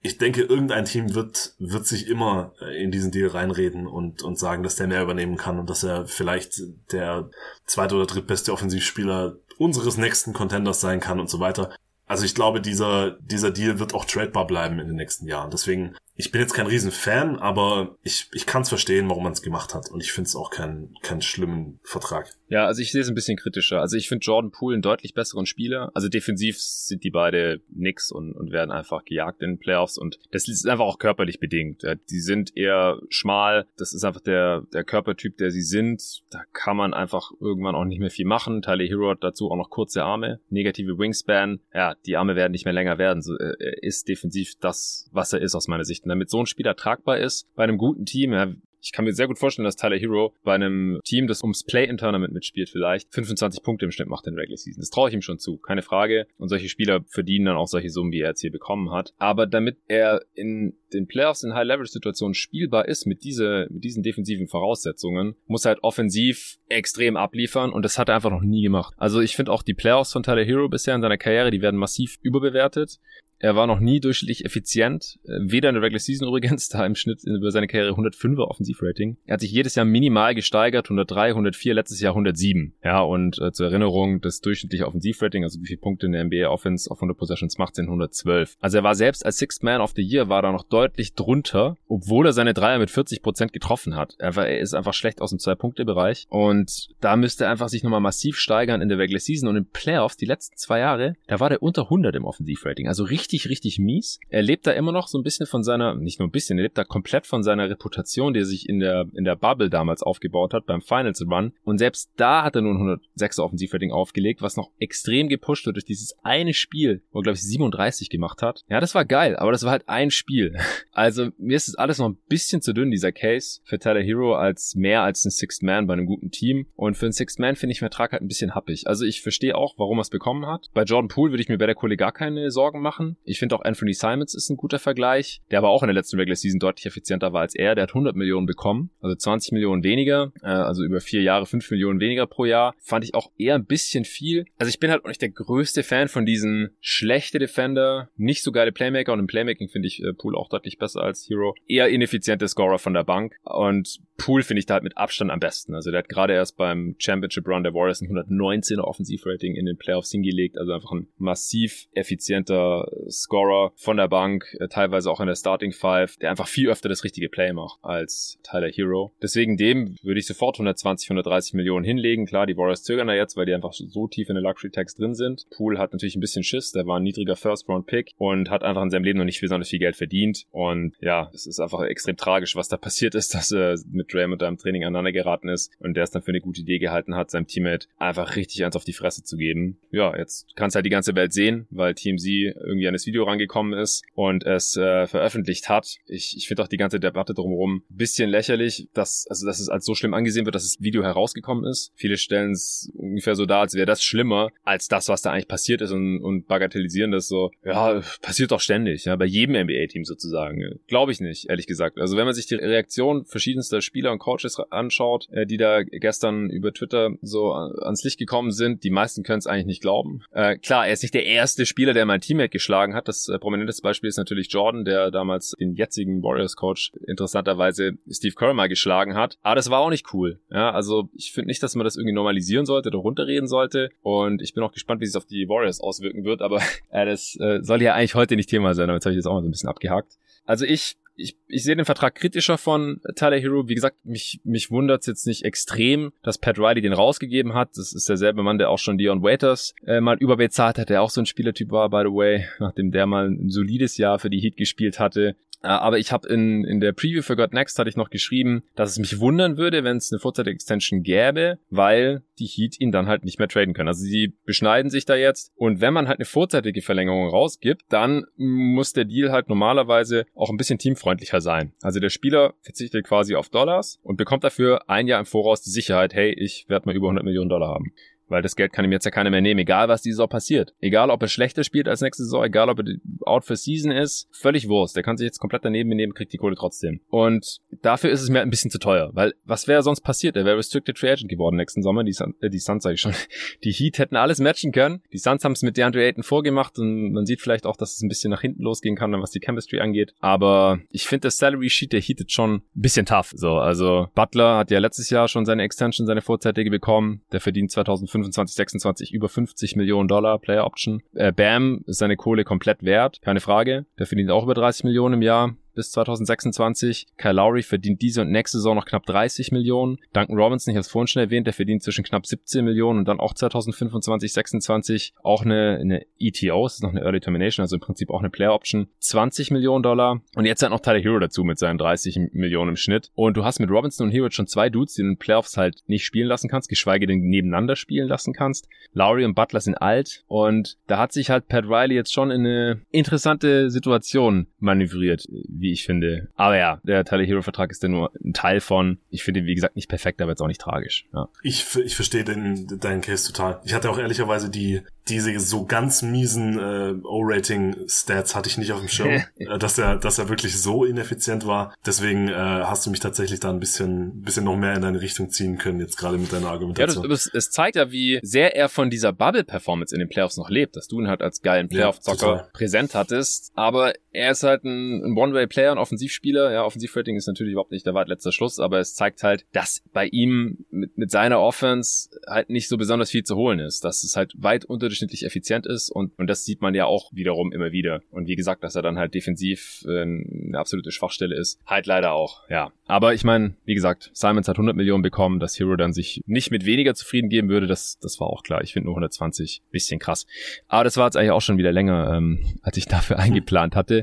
ich denke, irgendein Team wird, wird sich immer äh, in diesen Deal reinreden und, und sagen, dass der mehr übernehmen kann und dass er vielleicht der zweite oder drittbeste Offensivspieler unseres nächsten Contenders sein kann und so weiter. Also ich glaube, dieser, dieser Deal wird auch tradebar bleiben in den nächsten Jahren. Deswegen ich bin jetzt kein Riesenfan, aber ich, ich kann es verstehen, warum man es gemacht hat. Und ich finde es auch keinen keinen schlimmen Vertrag. Ja, also ich sehe es ein bisschen kritischer. Also ich finde Jordan Poole einen deutlich besseren Spieler. Also defensiv sind die beide nix und, und werden einfach gejagt in den Playoffs. Und das ist einfach auch körperlich bedingt. Die sind eher schmal. Das ist einfach der, der Körpertyp, der sie sind. Da kann man einfach irgendwann auch nicht mehr viel machen. Tyler Hero hat dazu auch noch kurze Arme, negative Wingspan. Ja, die Arme werden nicht mehr länger werden. So, er ist defensiv das, was er ist aus meiner Sicht damit so ein Spieler tragbar ist bei einem guten Team. Ja, ich kann mir sehr gut vorstellen, dass Tyler Hero bei einem Team, das ums Play-in-Tournament mitspielt, vielleicht 25 Punkte im Schnitt macht in der Regular Season. Das traue ich ihm schon zu, keine Frage. Und solche Spieler verdienen dann auch solche Summen, wie er jetzt hier bekommen hat. Aber damit er in den Playoffs in High-Leverage-Situationen spielbar ist mit, diese, mit diesen defensiven Voraussetzungen, muss er halt offensiv extrem abliefern und das hat er einfach noch nie gemacht. Also ich finde auch die Playoffs von Tyler Hero bisher in seiner Karriere, die werden massiv überbewertet. Er war noch nie durchschnittlich effizient, äh, weder in der Regular Season <laughs> übrigens, da im Schnitt über seine Karriere 105er Offensivrating. Er hat sich jedes Jahr minimal gesteigert, 103, 104, letztes Jahr 107. Ja, und äh, zur Erinnerung, das durchschnittliche Offensivrating, also wie viele Punkte in der NBA Offense auf 100 Possessions macht, sind 112. Also er war selbst als Sixth Man of the Year, war da noch deutlich drunter, obwohl er seine Dreier mit 40 Prozent getroffen hat. Er, war, er ist einfach schlecht aus dem Zwei-Punkte-Bereich und da müsste er einfach sich nochmal massiv steigern in der Regular Season und in Playoffs, die letzten zwei Jahre, da war der unter 100 im Offensivrating, also richtig richtig, richtig mies. Er lebt da immer noch so ein bisschen von seiner, nicht nur ein bisschen, er lebt da komplett von seiner Reputation, die er sich in der, in der Bubble damals aufgebaut hat beim Finals Run. Und selbst da hat er nur ein 106er Offensivrating aufgelegt, was noch extrem gepusht wird durch dieses eine Spiel, wo er, glaube ich, 37 gemacht hat. Ja, das war geil, aber das war halt ein Spiel. <laughs> Also mir ist das alles noch ein bisschen zu dünn, dieser Case für Tyler Hero als mehr als ein Sixth Man bei einem guten Team. Und für einen Sixth Man finde ich Vertrag halt ein bisschen happig. Also ich verstehe auch, warum er es bekommen hat. Bei Jordan Poole würde ich mir bei der Kohle gar keine Sorgen machen. Ich finde auch Anthony Simons ist ein guter Vergleich, der aber auch in der letzten Regular Season deutlich effizienter war als er. Der hat 100 Millionen bekommen, also 20 Millionen weniger, äh, also über vier Jahre 5 Millionen weniger pro Jahr. Fand ich auch eher ein bisschen viel. Also ich bin halt auch nicht der größte Fan von diesen schlechte Defender, nicht so geile Playmaker und im Playmaking finde ich äh, Poole auch deutlich besser als Hero. Eher ineffiziente Scorer von der Bank und Poole finde ich da halt mit Abstand am besten. Also der hat gerade erst beim Championship Run der Warriors ein 119er Offensivrating in den Playoffs hingelegt, also einfach ein massiv effizienter Scorer von der Bank, äh, teilweise auch in der Starting Five, der einfach viel öfter das richtige Play macht als Tyler Hero. Deswegen dem würde ich sofort 120, 130 Millionen hinlegen. Klar, die Warriors zögern da jetzt, weil die einfach so tief in der Luxury Tax drin sind. Poole hat natürlich ein bisschen Schiss, der war ein niedriger First Round Pick und hat einfach in seinem Leben noch nicht besonders viel Geld verdient und ja, es ist einfach extrem tragisch, was da <laughs> passiert ist, dass er mit Draymond da im Training aneinander geraten ist und der es dann für eine gute Idee gehalten hat, seinem Teammate einfach richtig eins auf die Fresse zu geben. Ja, jetzt kann es halt die ganze Welt sehen, weil TMZ irgendwie an das Video rangekommen ist und es äh, veröffentlicht hat. Ich, ich finde auch die ganze Debatte drumherum ein bisschen lächerlich, dass, also, dass es als so schlimm angesehen wird, dass das Video herausgekommen ist. Viele stellen es ungefähr so dar, als wäre das schlimmer als das, was da eigentlich passiert ist und, und bagatellisieren das so, ja, passiert doch ständig, ja, bei jedem NBA-Team sozusagen. Glaube ich nicht, ehrlich gesagt. Also wenn man sich die Reaktion verschiedenster Spieler und Coaches anschaut, äh, die da gestern über Twitter so ans Licht gekommen sind, die meisten können es eigentlich nicht glauben. Äh, klar, er ist nicht der erste Spieler, der mein Teammate geschlagen hat. Das äh, prominenteste Beispiel ist natürlich Jordan, der damals den jetzigen Warriors-Coach interessanterweise Steve Kerr mal geschlagen hat. Aber das war auch nicht cool. Ja, also ich finde nicht, dass man das irgendwie normalisieren sollte oder runterreden sollte. Und ich bin auch gespannt, wie sich auf die Warriors auswirken wird. Aber <laughs> äh, das äh, soll ja eigentlich heute nicht Thema sein. Damit habe ich das auch mal so ein bisschen abgehakt. Also ich ich, ich sehe den Vertrag kritischer von Tyler Hero. Wie gesagt, mich, mich wundert es jetzt nicht extrem, dass Pat Riley den rausgegeben hat. Das ist derselbe Mann, der auch schon Dion Waiters äh, mal überbezahlt hat, der auch so ein Spielertyp war, by the way, nachdem der mal ein solides Jahr für die Heat gespielt hatte. Aber ich habe in, in der Preview für God Next hatte ich noch geschrieben, dass es mich wundern würde, wenn es eine Vorzeit-Extension gäbe, weil die Heat ihn dann halt nicht mehr traden können. Also sie beschneiden sich da jetzt und wenn man halt eine vorzeitige Verlängerung rausgibt, dann muss der Deal halt normalerweise auch ein bisschen teamfreundlicher sein. Also der Spieler verzichtet quasi auf Dollars und bekommt dafür ein Jahr im Voraus die Sicherheit, hey, ich werde mal über 100 Millionen Dollar haben. Weil das Geld kann ihm jetzt ja keiner mehr nehmen, egal was die Saison passiert. Egal, ob er schlechter spielt als nächste Saison, egal, ob er out for season ist, völlig Wurst. Der kann sich jetzt komplett daneben benehmen, kriegt die Kohle trotzdem. Und dafür ist es mir ein bisschen zu teuer, weil was wäre sonst passiert? Er wäre Restricted Free Agent geworden nächsten Sommer. Die, Sun, äh, die Suns sage ich schon. <laughs> Die Heat hätten alles matchen können. Die Suns haben es mit DeAndre Ayton vorgemacht und man sieht vielleicht auch, dass es ein bisschen nach hinten losgehen kann, was die Chemistry angeht. Aber ich finde das Salary Sheet der Heat jetzt schon ein bisschen tough. So, also Butler hat ja letztes Jahr schon seine Extension, seine vorzeitige bekommen. Der verdient 2025, 26 20 über 50 Millionen Dollar Player Option. Äh, Bam ist seine Kohle komplett wert, keine Frage. Der verdient auch über 30 Millionen im Jahr bis 2026. Kyle Lowry verdient diese und nächste Saison noch knapp 30 Millionen. Duncan Robinson, ich habe es vorhin schon erwähnt, der verdient zwischen knapp 17 Millionen und dann auch 2025, 26 auch eine, eine ETO, das ist noch eine Early Termination, also im Prinzip auch eine Player Option, 20 Millionen Dollar. Und jetzt halt noch Tyler Hero dazu mit seinen 30 Millionen im Schnitt. Und du hast mit Robinson und Hero schon zwei Dudes, die du in den Playoffs halt nicht spielen lassen kannst, geschweige denn nebeneinander spielen lassen kannst. Lowry und Butler sind alt und da hat sich halt Pat Riley jetzt schon in eine interessante Situation manövriert, wie wie ich finde. Aber ja, der Tyler Hero Vertrag ist ja nur ein Teil von. Ich finde, wie gesagt, nicht perfekt, aber jetzt auch nicht tragisch. Ja. Ich, ich verstehe deinen Case total. Ich hatte auch ehrlicherweise die, diese so ganz miesen äh, O-Rating-Stats hatte ich nicht auf dem Schirm, <laughs> äh, dass er, dass er wirklich so ineffizient war. Deswegen äh, hast du mich tatsächlich da ein bisschen, bisschen noch mehr in deine Richtung ziehen können, jetzt gerade mit deiner Argumentation. Ja, das, das, es zeigt ja, wie sehr er von dieser Bubble-Performance in den Playoffs noch lebt, dass du ihn halt als geilen Playoff-Zocker ja, präsent hattest. Aber er ist halt ein, ein One-Way-Player, ein Offensivspieler. Ja, Offensivrating ist natürlich überhaupt nicht der weit letzter Schluss, aber es zeigt halt, dass bei ihm mit, mit seiner Offense halt nicht so besonders viel zu holen ist. Dass es halt weit unter überdurchschnittlich effizient ist und, und das sieht man ja auch wiederum immer wieder. Und wie gesagt, dass er dann halt defensiv äh, eine absolute Schwachstelle ist, halt leider auch, ja. Aber ich meine, wie gesagt, Simons hat 100 Millionen bekommen, dass Hero dann sich nicht mit weniger zufrieden geben würde, das, das war auch klar. Ich finde nur 120 bisschen krass. Aber das war jetzt eigentlich auch schon wieder länger, ähm, als ich dafür <laughs> eingeplant hatte.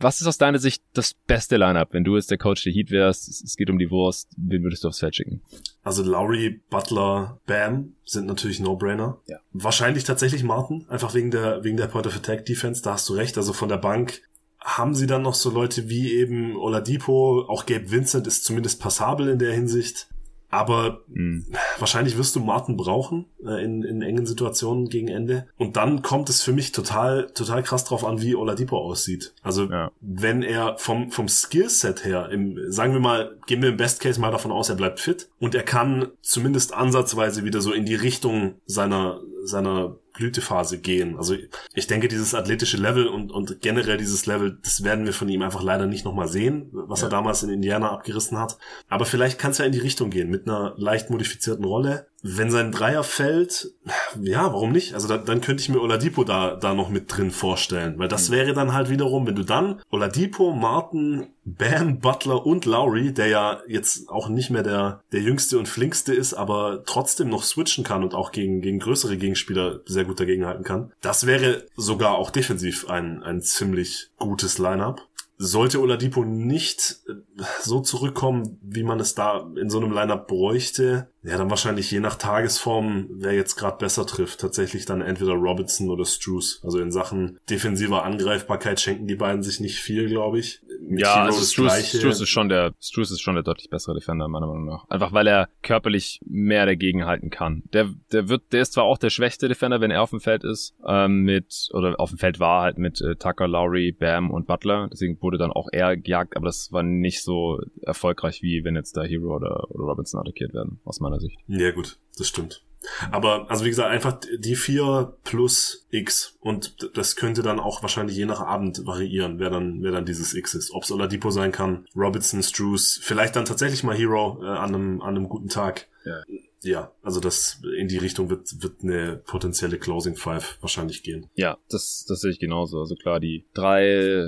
Was ist aus deiner Sicht das beste Lineup, wenn du jetzt der Coach der Heat wärst? Es geht um die Wurst. Wen würdest du aufs Feld schicken? Also Lowry, Butler, Bam sind natürlich No-Brainer. Ja. Wahrscheinlich tatsächlich Martin, einfach wegen der wegen der Point of Attack Defense. Da hast du recht. Also von der Bank haben sie dann noch so Leute wie eben Oladipo, auch Gabe Vincent ist zumindest passabel in der Hinsicht. Aber mhm. wahrscheinlich wirst du Martin brauchen äh, in, in engen Situationen gegen Ende. Und dann kommt es für mich total, total krass drauf an, wie Oladipo aussieht. Also ja. wenn er vom, vom Skillset her, im, sagen wir mal, gehen wir im Best Case mal davon aus, er bleibt fit und er kann zumindest ansatzweise wieder so in die Richtung seiner, seiner Blütephase gehen. Also ich denke, dieses athletische Level und, und generell dieses Level, das werden wir von ihm einfach leider nicht nochmal sehen, was ja. er damals in Indiana abgerissen hat. Aber vielleicht kann es ja in die Richtung gehen, mit einer leicht modifizierten Rolle. Wenn sein Dreier fällt, ja, warum nicht? Also da, dann könnte ich mir Oladipo da, da noch mit drin vorstellen, weil das mhm. wäre dann halt wiederum, wenn du dann Oladipo, Martin, Bam, Butler und Lowry, der ja jetzt auch nicht mehr der, der jüngste und flinkste ist, aber trotzdem noch switchen kann und auch gegen, gegen größere Gegenspieler sehr gut dagegenhalten kann. Das wäre sogar auch defensiv ein, ein ziemlich gutes Lineup. Sollte Oladipo nicht äh, so zurückkommen, wie man es da in so einem Lineup bräuchte, ja, dann wahrscheinlich je nach Tagesform, wer jetzt gerade besser trifft, tatsächlich dann entweder Robinson oder Struce. Also in Sachen defensiver Angreifbarkeit schenken die beiden sich nicht viel, glaube ich. Mit ja, also Struce, Struce ist schon der Struce ist schon der deutlich bessere Defender meiner Meinung nach. Einfach weil er körperlich mehr dagegen halten kann. Der der wird der ist zwar auch der schwächste Defender, wenn er auf dem Feld ist, ähm, mit oder auf dem Feld war halt mit äh, Tucker, Lowry, Bam und Butler. Deswegen wurde dann auch er gejagt, aber das war nicht so erfolgreich, wie wenn jetzt da Hero oder, oder Robinson attackiert werden, aus meiner Sicht. Ja, gut, das stimmt. Aber, also wie gesagt, einfach die vier plus X. Und das könnte dann auch wahrscheinlich je nach Abend variieren, wer dann, wer dann dieses X ist. Ob es Oladipo sein kann, Robinson, Struce, vielleicht dann tatsächlich mal Hero äh, an, einem, an einem guten Tag. Ja. ja, also das in die Richtung wird, wird eine potenzielle Closing Five wahrscheinlich gehen. Ja, das, das sehe ich genauso. Also klar, die drei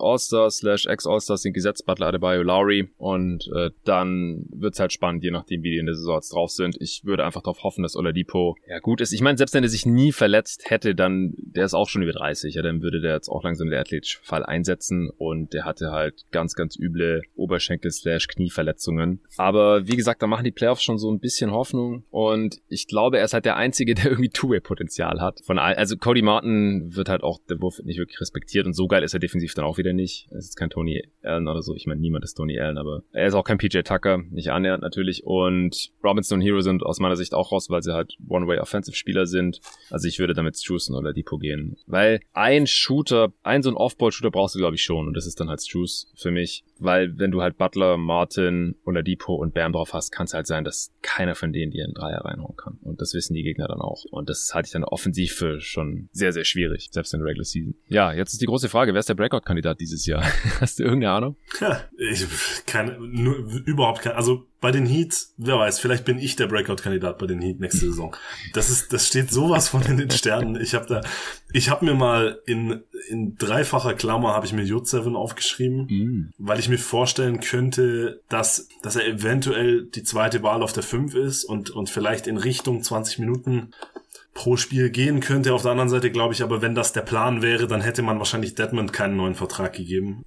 All-Stars slash Ex-All-Stars sind gesetzt, Butler, Adebayo, Lowry und äh, dann wird's halt spannend, je nachdem, wie die in der Saison jetzt drauf sind. Ich würde einfach darauf hoffen, dass Oladipo ja gut ist. Ich meine, selbst wenn er sich nie verletzt hätte, dann, der ist auch schon über 30, ja, dann würde der jetzt auch langsam der athletische Fall einsetzen und der hatte halt ganz, ganz üble Oberschenkel slash Knieverletzungen. Aber wie gesagt, da machen die Playoffs schon so ein bisschen Hoffnung und ich glaube, er ist halt der Einzige, <laughs> der irgendwie Two-Way-Potenzial hat. Von all, also Cody Martin wird halt auch, der Wurf nicht wirklich respektiert und so geil ist er defensiv dann auch wieder er nicht. Er ist kein Tony Allen oder so. Ich meine, niemand ist Tony Allen, aber er ist auch kein PJ Tucker, nicht annähernd natürlich. Und Robinson und Hero sind aus meiner Sicht auch raus, weil sie halt One-Way-Offensive-Spieler sind. Also ich würde damit Struce oder Depot gehen. Weil ein Shooter, ein so ein Off-Ball-Shooter brauchst du, glaube ich, schon. Und das ist dann halt Struce für mich. Weil wenn du halt Butler, Martin Depot und Bam drauf hast, kann es halt sein, dass keiner von denen dir einen Dreier reinhauen kann. Und das wissen die Gegner dann auch. Und das halte ich dann offensiv für schon sehr, sehr schwierig, selbst in der Regular Season. Ja, jetzt ist die große Frage, wer ist der Breakout-Kandidat dieses Jahr? <laughs> Hast du irgendeine Ahnung? Ja, ich keine, nur, überhaupt keine. Also bei den Heat, wer weiß, vielleicht bin ich der Breakout-Kandidat bei den Heat nächste Saison. Das ist, das steht sowas von in den Sternen. Ich habe da, ich habe mir mal in in dreifacher Klammer habe ich mir J7 aufgeschrieben, mm. weil ich mir vorstellen könnte, dass dass er eventuell die zweite Wahl auf der 5 ist und und vielleicht in Richtung 20 Minuten pro Spiel gehen könnte. Auf der anderen Seite glaube ich aber, wenn das der Plan wäre, dann hätte man wahrscheinlich Deadman keinen neuen Vertrag gegeben.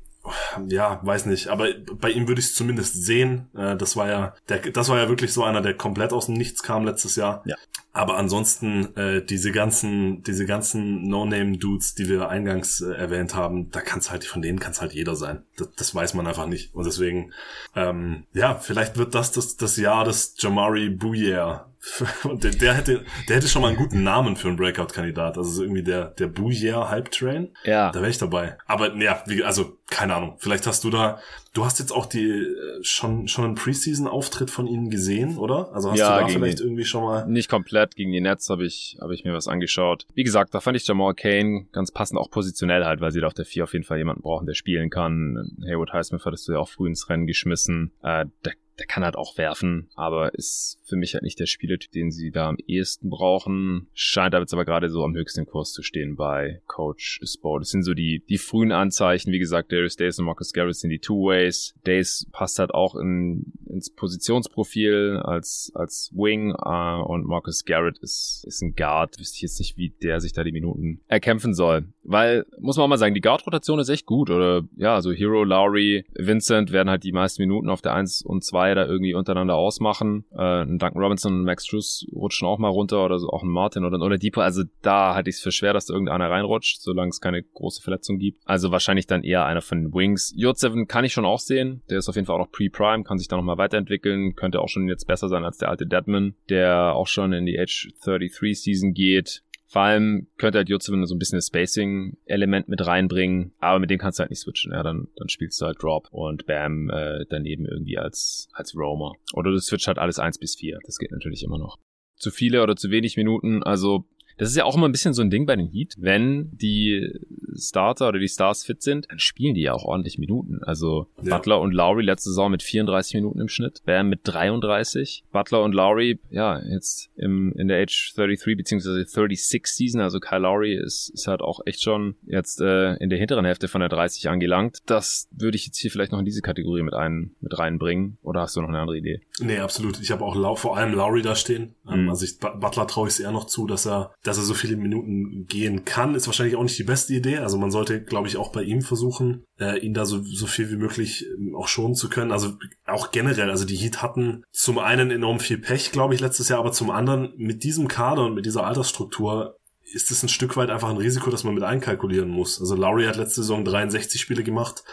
Ja, weiß nicht, aber bei ihm würde ich es zumindest sehen. Äh, das war ja, der, das war ja wirklich so einer, der komplett aus dem Nichts kam letztes Jahr. Ja. Aber ansonsten äh, diese ganzen, diese ganzen No-Name-Dudes, die wir eingangs äh, erwähnt haben, da kann es halt von denen kann es halt jeder sein. Das, das weiß man einfach nicht. Und deswegen, ähm, ja, vielleicht wird das das, das Jahr des Jamari Bouyer <laughs> Und der, der, hätte, der hätte schon mal einen guten Namen für einen Breakout-Kandidat. Also irgendwie der, der Bouyer Hype Train. Ja. Da wäre ich dabei. Aber ja, wie, also keine Ahnung. Vielleicht hast du da, du hast jetzt auch die schon schon einen Preseason-Auftritt von ihnen gesehen, oder? Also hast ja, du da vielleicht die, irgendwie schon mal nicht komplett gegen die Nets habe ich habe ich mir was angeschaut. Wie gesagt, da fand ich Jamal Kane ganz passend auch positionell halt, weil sie da auf der 4 auf jeden Fall jemanden brauchen, der spielen kann. Haywood Highsmith hattest du ja auch früh ins Rennen geschmissen. Äh, der der kann halt auch werfen, aber ist für mich halt nicht der Spielertyp, den sie da am ehesten brauchen. Scheint aber jetzt aber gerade so am höchsten Kurs zu stehen bei Coach Spo. Das sind so die, die frühen Anzeichen. Wie gesagt, Darius Days und Marcus Garrett sind die Two-Ways. Days passt halt auch in, ins Positionsprofil als, als Wing uh, und Marcus Garrett ist, ist ein Guard. Wüsste ich jetzt nicht, wie der sich da die Minuten erkämpfen soll. Weil, muss man auch mal sagen, die Guard-Rotation ist echt gut. Oder ja, so Hero, Lowry, Vincent werden halt die meisten Minuten auf der 1 und 2 da irgendwie untereinander ausmachen. Äh, ein Duncan Robinson und Max Truss rutschen auch mal runter oder so, auch ein Martin oder, oder Depot. Also da hatte ich es für schwer, dass da irgendeiner reinrutscht, solange es keine große Verletzung gibt. Also wahrscheinlich dann eher einer von den Wings. J7 kann ich schon auch sehen. Der ist auf jeden Fall auch noch Pre-Prime, kann sich da nochmal weiterentwickeln, könnte auch schon jetzt besser sein als der alte Deadman, der auch schon in die Age 33 Season geht. Vor allem könnte halt Jutsu so ein bisschen das Spacing-Element mit reinbringen, aber mit dem kannst du halt nicht switchen. Ja, dann, dann spielst du halt Drop und Bam äh, daneben irgendwie als, als Roamer. Oder du switcht halt alles eins bis vier. Das geht natürlich immer noch. Zu viele oder zu wenig Minuten, also das ist ja auch immer ein bisschen so ein Ding bei den Heat. Wenn die Starter oder die Stars fit sind, dann spielen die ja auch ordentlich Minuten. Also ja. Butler und Lowry letzte Saison mit 34 Minuten im Schnitt, Bam mit 33. Butler und Lowry, ja, jetzt im, in der Age 33 bzw. 36 Season, also Kyle Lowry ist, ist halt auch echt schon jetzt äh, in der hinteren Hälfte von der 30 angelangt. Das würde ich jetzt hier vielleicht noch in diese Kategorie mit, ein, mit reinbringen. Oder hast du noch eine andere Idee? Nee, absolut. Ich habe auch vor allem Lowry da stehen. Mhm. Also ich, Butler traue ich es eher noch zu, dass er dass er so viele Minuten gehen kann, ist wahrscheinlich auch nicht die beste Idee. Also man sollte, glaube ich, auch bei ihm versuchen, äh, ihn da so, so viel wie möglich ähm, auch schonen zu können. Also auch generell, also die Heat hatten zum einen enorm viel Pech, glaube ich, letztes Jahr, aber zum anderen mit diesem Kader und mit dieser Altersstruktur ist es ein Stück weit einfach ein Risiko, das man mit einkalkulieren muss. Also Lowry hat letzte Saison 63 Spiele gemacht,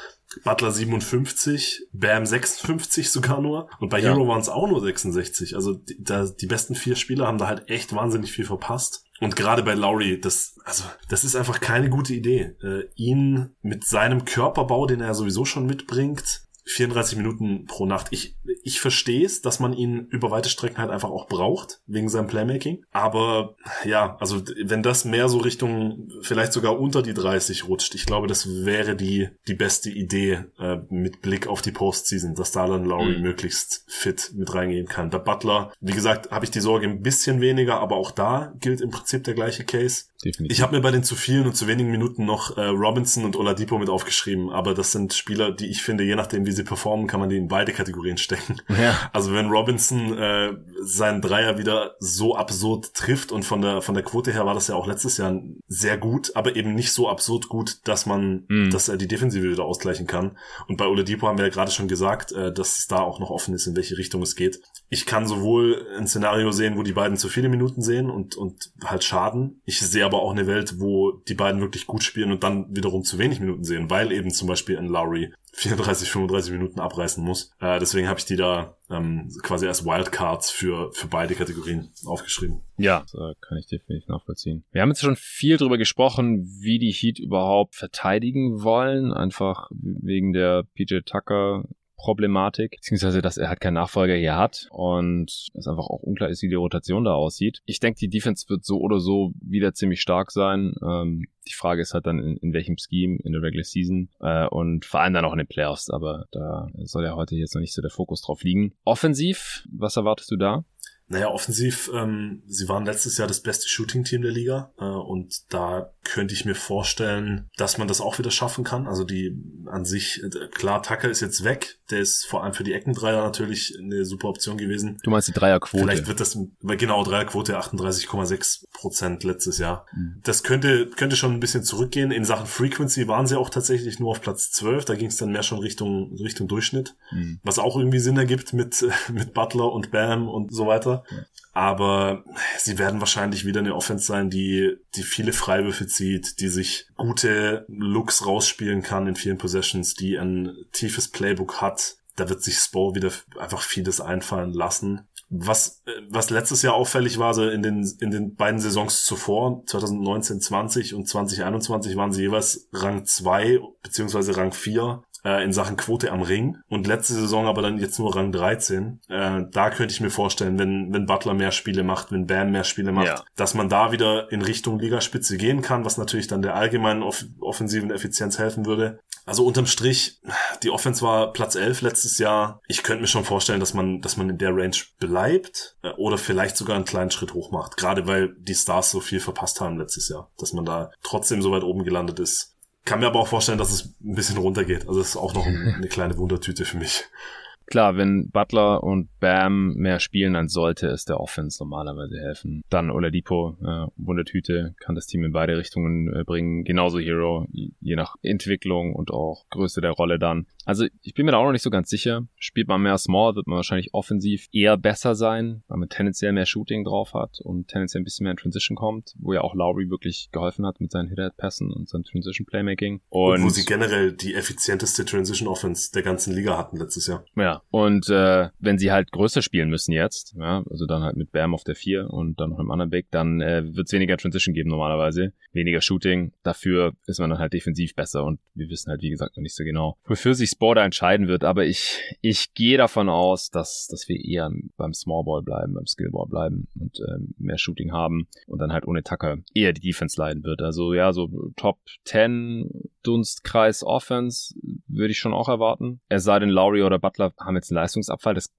Butler 57, Bam 56 sogar nur und bei ja. Hero waren es auch nur 66. Also die, da, die besten vier Spieler haben da halt echt wahnsinnig viel verpasst. Und gerade bei Lowry, das, also, das ist einfach keine gute Idee. Äh, ihn mit seinem Körperbau, den er sowieso schon mitbringt, 34 Minuten pro Nacht. Ich, ich verstehe es, dass man ihn über weite Strecken halt einfach auch braucht, wegen seinem Playmaking. Aber ja, also wenn das mehr so Richtung, vielleicht sogar unter die 30 rutscht, ich glaube, das wäre die, die beste Idee äh, mit Blick auf die Postseason, dass da dann Lowry mhm. möglichst fit mit reingehen kann. Bei Butler, wie gesagt, habe ich die Sorge ein bisschen weniger, aber auch da gilt im Prinzip der gleiche Case. Definitiv. Ich habe mir bei den zu vielen und zu wenigen Minuten noch äh, Robinson und Oladipo mit aufgeschrieben, aber das sind Spieler, die ich finde, je nachdem wie sie performen, kann man die in beide Kategorien stecken. Ja. Also wenn Robinson äh, seinen Dreier wieder so absurd trifft und von der von der Quote her war das ja auch letztes Jahr sehr gut, aber eben nicht so absurd gut, dass man, mhm. dass er die Defensive wieder ausgleichen kann. Und bei Oladipo haben wir ja gerade schon gesagt, äh, dass es da auch noch offen ist, in welche Richtung es geht. Ich kann sowohl ein Szenario sehen, wo die beiden zu viele Minuten sehen und und halt schaden. Ich sehe aber auch eine Welt, wo die beiden wirklich gut spielen und dann wiederum zu wenig Minuten sehen, weil eben zum Beispiel ein Lowry 34, 35 Minuten abreißen muss. Äh, deswegen habe ich die da ähm, quasi als Wildcards für, für beide Kategorien aufgeschrieben. Ja, das kann ich definitiv nachvollziehen. Wir haben jetzt schon viel drüber gesprochen, wie die Heat überhaupt verteidigen wollen, einfach wegen der PJ Tucker Problematik, beziehungsweise dass er halt keinen Nachfolger hier hat und es einfach auch unklar ist, wie die Rotation da aussieht. Ich denke, die Defense wird so oder so wieder ziemlich stark sein. Ähm, die Frage ist halt dann, in, in welchem Scheme in der Regular Season äh, und vor allem dann auch in den Playoffs, aber da soll ja heute jetzt noch nicht so der Fokus drauf liegen. Offensiv, was erwartest du da? Naja, offensiv, ähm, sie waren letztes Jahr das beste Shooting-Team der Liga äh, und da könnte ich mir vorstellen, dass man das auch wieder schaffen kann. Also die an sich, äh, klar, Tucker ist jetzt weg, der ist vor allem für die Eckendreier natürlich eine super Option gewesen. Du meinst die Dreierquote? Vielleicht wird das, genau, Dreierquote 38,6 Prozent letztes Jahr. Mhm. Das könnte, könnte schon ein bisschen zurückgehen. In Sachen Frequency waren sie auch tatsächlich nur auf Platz 12, da ging es dann mehr schon Richtung, Richtung Durchschnitt, mhm. was auch irgendwie Sinn ergibt mit, <laughs> mit Butler und Bam und so weiter. Aber sie werden wahrscheinlich wieder eine Offense sein, die, die viele Freiwürfe zieht, die sich gute Looks rausspielen kann in vielen Possessions, die ein tiefes Playbook hat. Da wird sich Spo wieder einfach vieles einfallen lassen. Was, was letztes Jahr auffällig war, so in den, in den beiden Saisons zuvor, 2019, 20 und 2021 waren sie jeweils Rang 2 beziehungsweise Rang 4 äh, in Sachen Quote am Ring und letzte Saison aber dann jetzt nur Rang 13. Äh, da könnte ich mir vorstellen, wenn, wenn Butler mehr Spiele macht, wenn Bam mehr Spiele macht, ja. dass man da wieder in Richtung Ligaspitze gehen kann, was natürlich dann der allgemeinen off offensiven Effizienz helfen würde. Also unterm Strich, die Offense war Platz 11 letztes Jahr. Ich könnte mir schon vorstellen, dass man, dass man in der Range bleibt äh, oder vielleicht sogar einen kleinen Schritt hoch macht. Gerade weil die Stars so viel verpasst haben letztes Jahr. Dass man da trotzdem so weit oben gelandet ist. Kann mir aber auch vorstellen, dass es ein bisschen runtergeht. Also das ist auch noch <laughs> eine kleine Wundertüte für mich. Klar, wenn Butler und Bam mehr spielen, dann sollte es der Offense normalerweise helfen. Dann Oladipo, äh, Wundertüte, kann das Team in beide Richtungen äh, bringen. Genauso Hero, je nach Entwicklung und auch Größe der Rolle dann. Also ich bin mir da auch noch nicht so ganz sicher. Spielt man mehr Small, wird man wahrscheinlich offensiv eher besser sein, weil man tendenziell mehr Shooting drauf hat und tendenziell ein bisschen mehr in Transition kommt, wo ja auch Lowry wirklich geholfen hat mit seinen Hit-Passen und seinem Transition Playmaking. Und, und wo sie generell die effizienteste Transition Offense der ganzen Liga hatten letztes Jahr. Ja, und äh, wenn sie halt größer spielen müssen jetzt, ja, also dann halt mit Bam auf der 4 und dann noch im anderen Big, dann äh, wird es weniger Transition geben normalerweise, weniger Shooting. Dafür ist man dann halt defensiv besser und wir wissen halt, wie gesagt, noch nicht so genau, wofür sich Sport entscheiden wird, aber ich, ich gehe davon aus, dass, dass wir eher beim Small Ball bleiben, beim Skill Ball bleiben und ähm, mehr Shooting haben und dann halt ohne Tucker eher die Defense leiden wird. Also ja, so Top 10 Dunstkreis Offense würde ich schon auch erwarten. Es sei denn, Lowry oder Butler haben jetzt einen Leistungsabfall. Das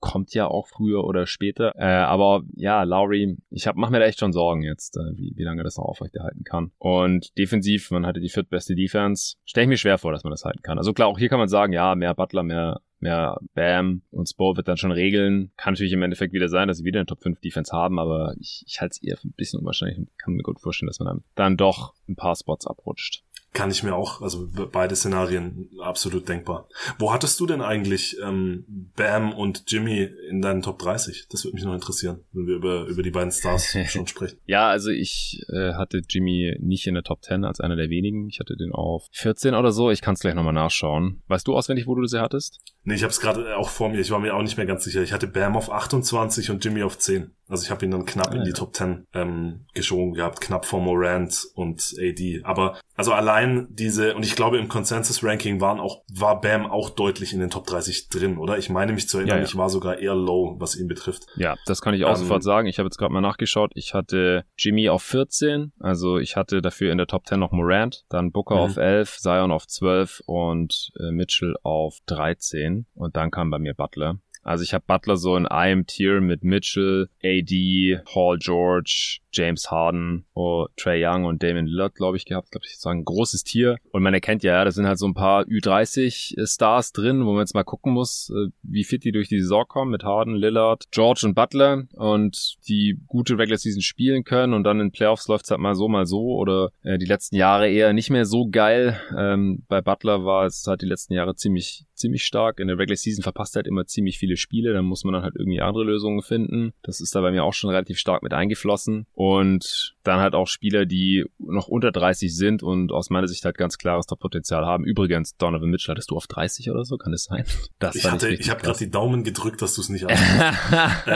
kommt ja auch früher oder später. Äh, aber ja, Lowry, ich hab, mach mir da echt schon Sorgen jetzt, äh, wie, wie lange das noch aufrechterhalten kann. Und defensiv, man hatte die viertbeste Defense. Stelle ich mir schwer vor, dass man das halten kann. Also klar, auch hier kann man sagen, ja, mehr Butler, mehr mehr Bam und Spo wird dann schon regeln. Kann natürlich im Endeffekt wieder sein, dass sie wieder eine Top 5 Defense haben, aber ich, ich halte es eher für ein bisschen unwahrscheinlich und kann mir gut vorstellen, dass man dann, dann doch ein paar Spots abrutscht. Kann ich mir auch, also beide Szenarien absolut denkbar. Wo hattest du denn eigentlich ähm, Bam und Jimmy in deinen Top 30? Das würde mich noch interessieren, wenn wir über, über die beiden Stars <laughs> schon sprechen. Ja, also ich äh, hatte Jimmy nicht in der Top 10 als einer der wenigen. Ich hatte den auf 14 oder so. Ich kann es gleich nochmal nachschauen. Weißt du auswendig, wo du sie hattest? Nee, ich habe es gerade auch vor mir. Ich war mir auch nicht mehr ganz sicher. Ich hatte Bam auf 28 und Jimmy auf 10. Also ich habe ihn dann knapp ah, in die ja. Top 10 ähm, geschoben gehabt, knapp vor Morant und AD. Aber also allein diese, und ich glaube im Consensus-Ranking waren auch, war Bam auch deutlich in den Top 30 drin, oder? Ich meine mich zu erinnern, ja, ja. ich war sogar eher low, was ihn betrifft. Ja, das kann ich auch ähm, sofort sagen. Ich habe jetzt gerade mal nachgeschaut. Ich hatte Jimmy auf 14, also ich hatte dafür in der Top 10 noch Morant, dann Booker mhm. auf 11, Zion auf 12 und äh, Mitchell auf 13 und dann kam bei mir Butler. Also ich habe Butler so in einem Tier mit Mitchell, AD, Paul George, James Harden, oh, Trey Young und Damon Lillard, glaube ich, gehabt. Glaube ich, ein großes Tier. Und man erkennt ja, da sind halt so ein paar Ü30-Stars drin, wo man jetzt mal gucken muss, äh, wie fit die durch die Saison kommen mit Harden, Lillard, George und Butler und die gute Regular Season spielen können und dann in Playoffs läuft's halt mal so, mal so oder äh, die letzten Jahre eher nicht mehr so geil. Ähm, bei Butler war es halt die letzten Jahre ziemlich, ziemlich stark. In der Regular Season verpasst er halt immer ziemlich viele Spiele, dann muss man dann halt irgendwie andere Lösungen finden. Das ist da bei mir auch schon relativ stark mit eingeflossen. Und dann halt auch Spieler, die noch unter 30 sind und aus meiner Sicht halt ganz klares Top-Potenzial haben. Übrigens, Donovan Mitchell, hattest du auf 30 oder so? Kann es sein? Das ich hatte, ich habe gerade die Daumen gedrückt, dass du es nicht <laughs> hast.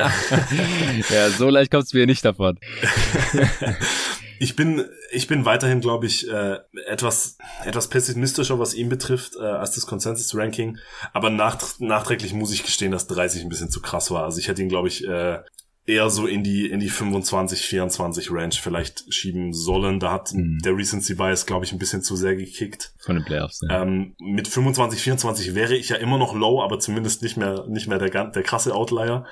ja, so leicht kommst du mir nicht davon. Ich bin, ich bin weiterhin, glaube ich, äh, etwas, etwas pessimistischer, was ihn betrifft, äh, als das Consensus-Ranking. Aber nach, nachträglich muss ich gestehen, dass 30 ein bisschen zu krass war. Also ich hätte ihn, glaube ich, äh, eher so in die in die 25 24 Range vielleicht schieben sollen. Da hat mhm. der Recency Bias glaube ich ein bisschen zu sehr gekickt. Von den Playoffs. Ja. Ähm, mit 25 24 wäre ich ja immer noch low, aber zumindest nicht mehr nicht mehr der der krasse Outlier.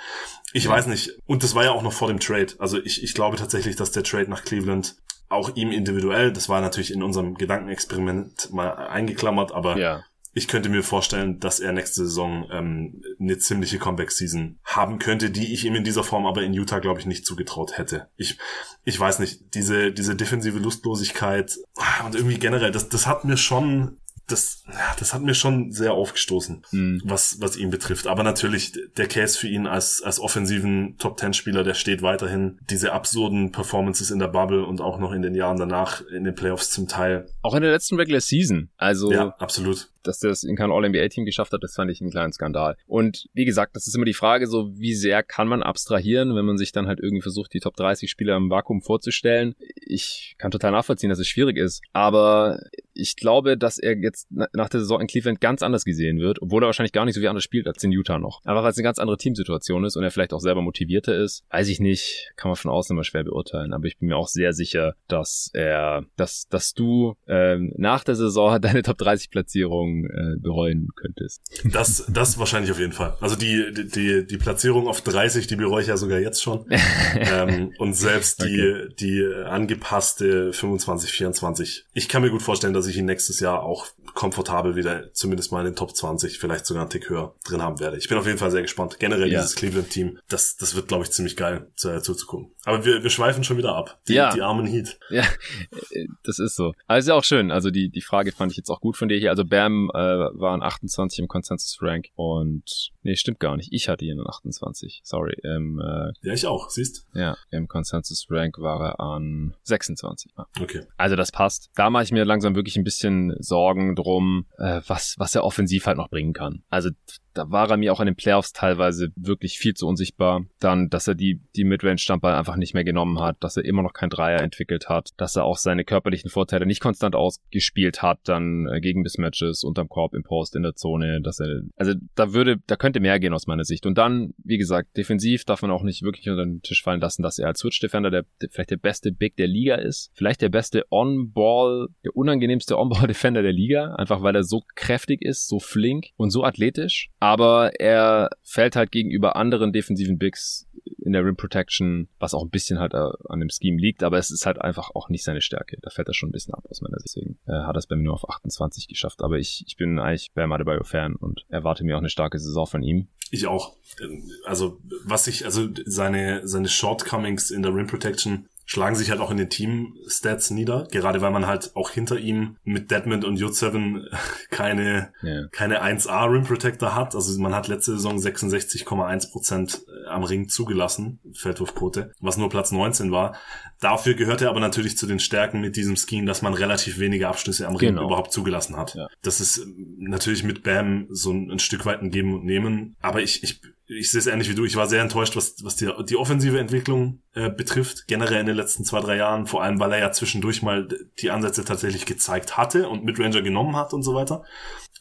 Ich ja. weiß nicht. Und das war ja auch noch vor dem Trade. Also ich ich glaube tatsächlich, dass der Trade nach Cleveland auch ihm individuell, das war natürlich in unserem Gedankenexperiment mal eingeklammert, aber ja ich könnte mir vorstellen, dass er nächste Saison ähm, eine ziemliche Comeback-Season haben könnte, die ich ihm in dieser Form aber in Utah, glaube ich, nicht zugetraut hätte. Ich, ich weiß nicht, diese, diese defensive Lustlosigkeit und irgendwie generell, das, das hat mir schon das, das hat mir schon sehr aufgestoßen, mhm. was, was ihn betrifft. Aber natürlich, der Case für ihn als, als offensiven Top-10-Spieler, der steht weiterhin. Diese absurden Performances in der Bubble und auch noch in den Jahren danach in den Playoffs zum Teil. Auch in der letzten Regular Season. Also. Ja, absolut dass der es in kein All-NBA-Team geschafft hat, das fand ich einen kleinen Skandal. Und wie gesagt, das ist immer die Frage, so wie sehr kann man abstrahieren, wenn man sich dann halt irgendwie versucht, die Top 30 Spieler im Vakuum vorzustellen. Ich kann total nachvollziehen, dass es schwierig ist, aber ich glaube, dass er jetzt nach der Saison in Cleveland ganz anders gesehen wird, obwohl er wahrscheinlich gar nicht so wie anders spielt als in Utah noch. Aber weil es eine ganz andere Teamsituation ist und er vielleicht auch selber motivierter ist, weiß ich nicht, kann man von außen immer schwer beurteilen. Aber ich bin mir auch sehr sicher, dass er, dass, dass du ähm, nach der Saison <laughs> deine Top 30 Platzierung äh, bereuen könntest. Das, das wahrscheinlich auf jeden Fall. Also die, die, die Platzierung auf 30, die bereue ich ja sogar jetzt schon. <laughs> ähm, und selbst die, okay. die angepasste 25, 24. Ich kann mir gut vorstellen, dass ich ihn nächstes Jahr auch komfortabel wieder zumindest mal in den Top 20, vielleicht sogar einen Tick höher drin haben werde. Ich bin auf jeden Fall sehr gespannt. Generell ja. dieses Cleveland-Team, das, das wird, glaube ich, ziemlich geil zu, äh, zuzugucken. Aber wir, wir schweifen schon wieder ab. Die, ja. die armen Heat. Ja, <laughs> das ist so. Aber ist ja auch schön. Also die, die Frage fand ich jetzt auch gut von dir hier. Also Bam äh, waren 28 im Consensus-Rank und nee, stimmt gar nicht. Ich hatte ihn an 28. Sorry. Im, äh, ja, ich auch, siehst? Ja, im Consensus-Rank war er an 26. Ah. Okay. Also das passt. Da mache ich mir langsam wirklich ein bisschen Sorgen drum, äh, was, was er offensiv halt noch bringen kann. Also da war er mir auch in den Playoffs teilweise wirklich viel zu unsichtbar. Dann, dass er die, die Midrange-Stammball einfach nicht mehr genommen hat, dass er immer noch kein Dreier entwickelt hat, dass er auch seine körperlichen Vorteile nicht konstant ausgespielt hat, dann äh, gegen Mismatches unterm Korb im Post in der Zone, dass er, also da würde, da könnte mehr gehen aus meiner Sicht. Und dann, wie gesagt, defensiv darf man auch nicht wirklich unter den Tisch fallen lassen, dass er als Switch-Defender der, der, vielleicht der beste Big der Liga ist, vielleicht der beste On-Ball, der unangenehmste On-Ball-Defender der Liga, einfach weil er so kräftig ist, so flink und so athletisch aber er fällt halt gegenüber anderen defensiven Bigs in der Rim Protection, was auch ein bisschen halt äh, an dem Scheme liegt, aber es ist halt einfach auch nicht seine Stärke. Da fällt er schon ein bisschen ab aus meiner Sicht. Deswegen äh, hat er es bei mir nur auf 28 geschafft. Aber ich, ich bin eigentlich Bam Adebayo-Fan und erwarte mir auch eine starke Saison von ihm. Ich auch. Also, was ich, also seine, seine Shortcomings in der Rim Protection schlagen sich halt auch in den Team-Stats nieder, gerade weil man halt auch hinter ihm mit Deadman und J7 <laughs> keine, yeah. keine 1A Rim Protector hat. Also man hat letzte Saison 66,1% äh, am Ring zugelassen, Feldwurfquote, was nur Platz 19 war. Dafür gehört er aber natürlich zu den Stärken mit diesem Scheme, dass man relativ wenige Abschlüsse am Ring genau. überhaupt zugelassen hat. Ja. Das ist natürlich mit Bam so ein, ein Stück weit ein Geben und Nehmen. Aber ich, ich ich sehe es ähnlich wie du. Ich war sehr enttäuscht, was, was die, die offensive Entwicklung äh, betrifft, generell in den letzten zwei, drei Jahren, vor allem weil er ja zwischendurch mal die Ansätze tatsächlich gezeigt hatte und mit Ranger genommen hat und so weiter.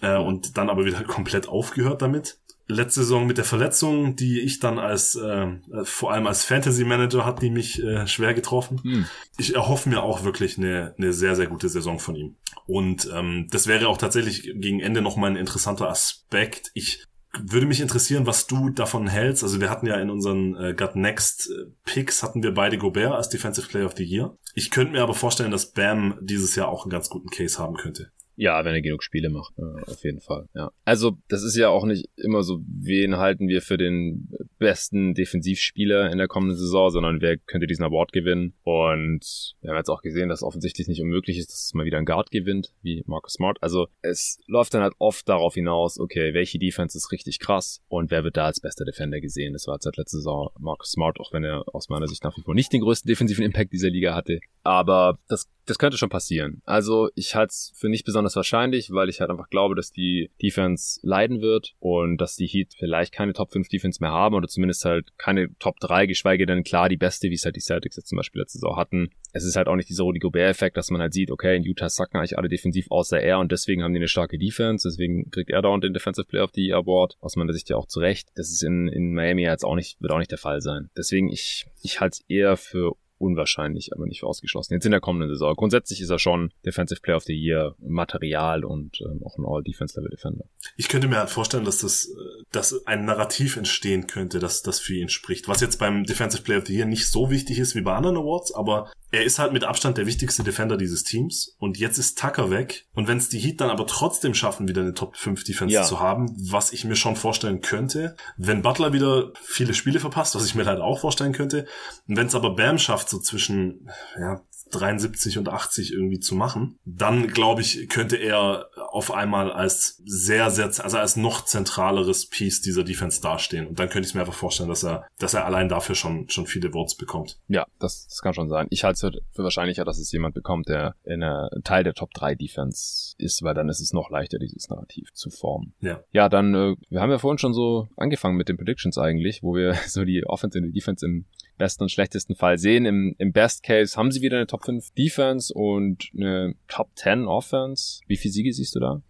Äh, und dann aber wieder komplett aufgehört damit. Letzte Saison mit der Verletzung, die ich dann als äh, vor allem als Fantasy Manager hat die mich äh, schwer getroffen. Hm. Ich erhoffe mir auch wirklich eine, eine sehr, sehr gute Saison von ihm. Und ähm, das wäre auch tatsächlich gegen Ende noch mal ein interessanter Aspekt. Ich würde mich interessieren, was du davon hältst. Also wir hatten ja in unseren äh, Gut Next äh, Picks hatten wir beide Gobert als Defensive Player of the Year. Ich könnte mir aber vorstellen, dass Bam dieses Jahr auch einen ganz guten Case haben könnte. Ja, wenn er genug Spiele macht, äh, auf jeden Fall. Ja. Also, das ist ja auch nicht immer so, wen halten wir für den besten Defensivspieler in der kommenden Saison, sondern wer könnte diesen Award gewinnen. Und wir haben jetzt auch gesehen, dass offensichtlich nicht unmöglich ist, dass es mal wieder ein Guard gewinnt, wie Marcus Smart. Also, es läuft dann halt oft darauf hinaus, okay, welche Defense ist richtig krass und wer wird da als bester Defender gesehen. Das war seit letzter Saison Marcus Smart, auch wenn er aus meiner Sicht nach wie vor nicht den größten defensiven Impact dieser Liga hatte. Aber das, das könnte schon passieren. Also, ich halte es für nicht besonders besonders wahrscheinlich, weil ich halt einfach glaube, dass die Defense leiden wird und dass die Heat vielleicht keine Top 5 Defense mehr haben oder zumindest halt keine Top 3, geschweige denn klar die beste, wie es halt die Celtics jetzt zum Beispiel letzte Saison hatten. Es ist halt auch nicht dieser Rudy Gobert-Effekt, dass man halt sieht, okay, in Utah sacken eigentlich alle defensiv außer er und deswegen haben die eine starke Defense, deswegen kriegt er dauernd den Defensive Player of the Year Award, aus meiner Sicht ja auch zurecht. Das ist in, in Miami jetzt auch nicht, wird auch nicht der Fall sein. Deswegen, ich, ich halte es eher für unwahrscheinlich, aber nicht ausgeschlossen. Jetzt in der kommenden Saison. Grundsätzlich ist er schon Defensive Player of the Year, Material und ähm, auch ein All-Defense-Level-Defender. Ich könnte mir halt vorstellen, dass das, äh, dass ein Narrativ entstehen könnte, dass das für ihn spricht. Was jetzt beim Defensive Player of the Year nicht so wichtig ist wie bei anderen Awards, aber er ist halt mit Abstand der wichtigste Defender dieses Teams und jetzt ist Tucker weg und wenn es die Heat dann aber trotzdem schaffen, wieder eine Top 5 Defense ja. zu haben, was ich mir schon vorstellen könnte, wenn Butler wieder viele Spiele verpasst, was ich mir halt auch vorstellen könnte, wenn es aber Bam schafft, so zwischen ja, 73 und 80 irgendwie zu machen, dann glaube ich, könnte er auf einmal als sehr, sehr, also als noch zentraleres Piece dieser Defense dastehen. Und dann könnte ich mir einfach vorstellen, dass er, dass er allein dafür schon, schon viele Votes bekommt. Ja, das, das kann schon sein. Ich halte es für wahrscheinlicher, dass es jemand bekommt, der in einer Teil der Top 3 Defense ist, weil dann ist es noch leichter, dieses Narrativ zu formen. Ja. Ja, dann, äh, wir haben ja vorhin schon so angefangen mit den Predictions eigentlich, wo wir <laughs> so die Offense und die Defense im besten und schlechtesten Fall sehen. Im, Im Best Case haben sie wieder eine Top 5 Defense und eine Top 10 Offense. Wie viele Siege siehst du da?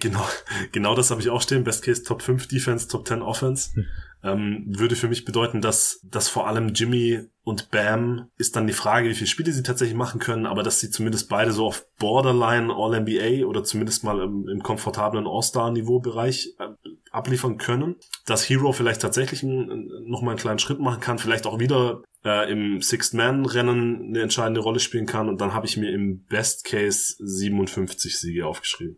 Genau, <laughs> genau das habe ich auch stehen. Best Case Top 5 Defense, Top 10 Offense. Hm. Ähm, würde für mich bedeuten, dass, dass vor allem Jimmy und Bam ist dann die Frage, wie viele Spiele sie tatsächlich machen können, aber dass sie zumindest beide so auf Borderline All-NBA oder zumindest mal im, im komfortablen All-Star-Niveau-Bereich äh, abliefern können. Dass Hero vielleicht tatsächlich noch mal einen kleinen Schritt machen kann, vielleicht auch wieder äh, im Sixth-Man-Rennen eine entscheidende Rolle spielen kann und dann habe ich mir im Best Case 57 Siege aufgeschrieben.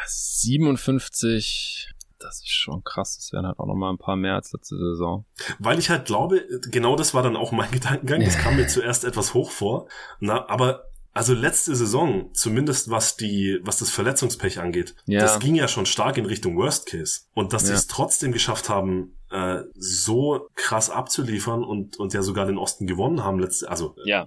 Ja, 57 das ist schon krass. Das wären halt auch noch mal ein paar mehr als letzte Saison. Weil ich halt glaube, genau das war dann auch mein <laughs> Gedankengang. Das kam mir zuerst etwas hoch vor. Na, aber also letzte Saison, zumindest was die, was das Verletzungspech angeht, ja. das ging ja schon stark in Richtung Worst Case. Und dass ja. sie es trotzdem geschafft haben, äh, so krass abzuliefern und, und ja sogar den Osten gewonnen haben, letzte, also ja.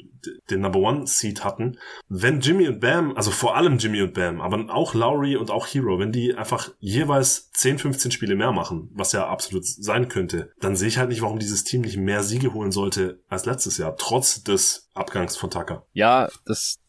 den Number One Seed hatten. Wenn Jimmy und Bam, also vor allem Jimmy und Bam, aber auch Lowry und auch Hero, wenn die einfach jeweils 10, 15 Spiele mehr machen, was ja absolut sein könnte, dann sehe ich halt nicht, warum dieses Team nicht mehr Siege holen sollte als letztes Jahr, trotz des Abgangs von Tucker. Ja, das,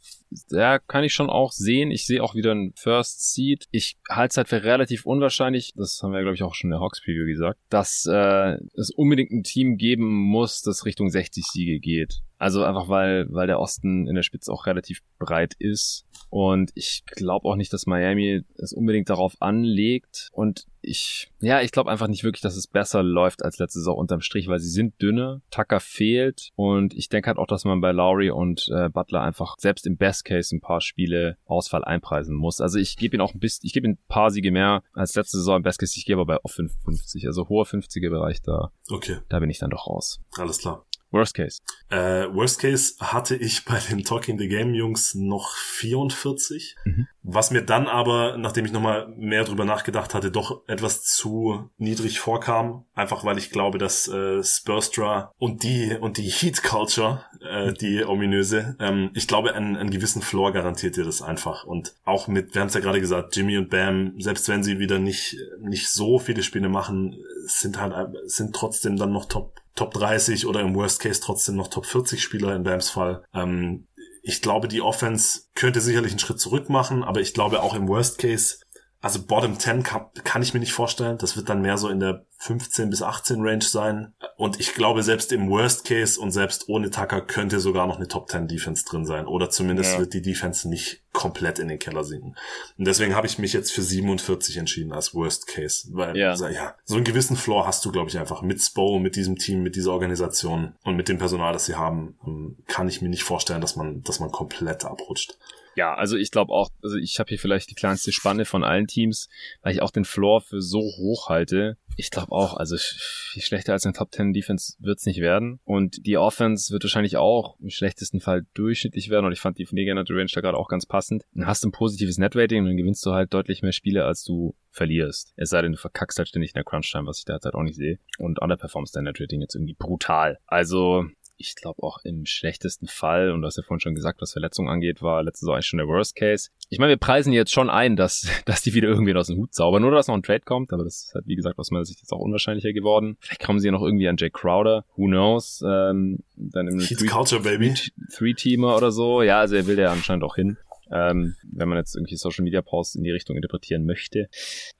da kann ich schon auch sehen. Ich sehe auch wieder ein First Seed. Ich halte es halt für relativ unwahrscheinlich, das haben wir, glaube ich, auch schon in der Hawks Preview gesagt, dass äh, es unbedingt ein Team geben muss, das Richtung 60 Siege geht. Also einfach weil, weil der Osten in der Spitze auch relativ breit ist. Und ich glaube auch nicht, dass Miami es unbedingt darauf anlegt. Und ich, ja, ich glaube einfach nicht wirklich, dass es besser läuft als letzte Saison unterm Strich, weil sie sind dünne, Tucker fehlt. Und ich denke halt auch, dass man bei Lowry und äh, Butler einfach selbst im Best Case ein paar Spiele Ausfall einpreisen muss. Also ich gebe ihn auch ein bisschen, ich gebe ihm ein paar Siege mehr als letzte Saison im Best Case. Ich gehe aber bei auf 55, also hoher 50er Bereich da. Okay. Da bin ich dann doch raus. Alles klar. Worst Case. Äh, Worst Case hatte ich bei den Talking the Game Jungs noch 44. Mhm. Was mir dann aber, nachdem ich nochmal mehr drüber nachgedacht hatte, doch etwas zu niedrig vorkam. Einfach weil ich glaube, dass äh, Spurstra und die und die Heat Culture, äh, die ominöse, ähm, ich glaube, einen, einen gewissen Floor garantiert dir das einfach. Und auch mit, wir haben es ja gerade gesagt, Jimmy und Bam, selbst wenn sie wieder nicht, nicht so viele Spiele machen, sind halt sind trotzdem dann noch Top Top 30 oder im Worst Case trotzdem noch Top 40 Spieler in Bams Fall. Ähm, ich glaube, die Offense könnte sicherlich einen Schritt zurück machen, aber ich glaube auch im Worst Case, also Bottom 10 kann, kann ich mir nicht vorstellen. Das wird dann mehr so in der 15 bis 18 Range sein. Und ich glaube, selbst im Worst Case und selbst ohne Tucker könnte sogar noch eine Top 10 Defense drin sein. Oder zumindest ja. wird die Defense nicht komplett in den Keller sinken. Und deswegen habe ich mich jetzt für 47 entschieden als Worst Case. Weil, ja, ja so einen gewissen Floor hast du, glaube ich, einfach mit Spo, mit diesem Team, mit dieser Organisation und mit dem Personal, das sie haben, ähm, kann ich mir nicht vorstellen, dass man, dass man komplett abrutscht. Ja, also ich glaube auch, also ich habe hier vielleicht die kleinste Spanne von allen Teams, weil ich auch den Floor für so hoch halte. Ich glaube auch, also viel schlechter als eine Top 10 Defense wird's nicht werden. Und die Offense wird wahrscheinlich auch im schlechtesten Fall durchschnittlich werden. Und ich fand die Negative Range da gerade auch ganz passend. Dann hast du ein positives Netrating und dann gewinnst du halt deutlich mehr Spiele, als du verlierst. Es sei denn, du verkackst halt ständig in der Crunch-Time, was ich da halt auch nicht sehe. Und underperformst dein Netrating jetzt irgendwie brutal. Also ich glaube auch im schlechtesten Fall, und du hast ja vorhin schon gesagt, was Verletzungen angeht, war letzte Saison eigentlich schon der Worst Case. Ich meine, wir preisen jetzt schon ein, dass, <laughs> dass die wieder irgendwie aus dem Hut zaubern, nur dass noch ein Trade kommt, aber das ist halt, wie gesagt, aus meiner Sicht jetzt auch unwahrscheinlicher geworden. Vielleicht kommen sie ja noch irgendwie an Jay Crowder, who knows, ähm, dann im Three-Teamer oder so. Ja, also er will ja anscheinend auch hin ähm, wenn man jetzt irgendwie Social Media Posts in die Richtung interpretieren möchte.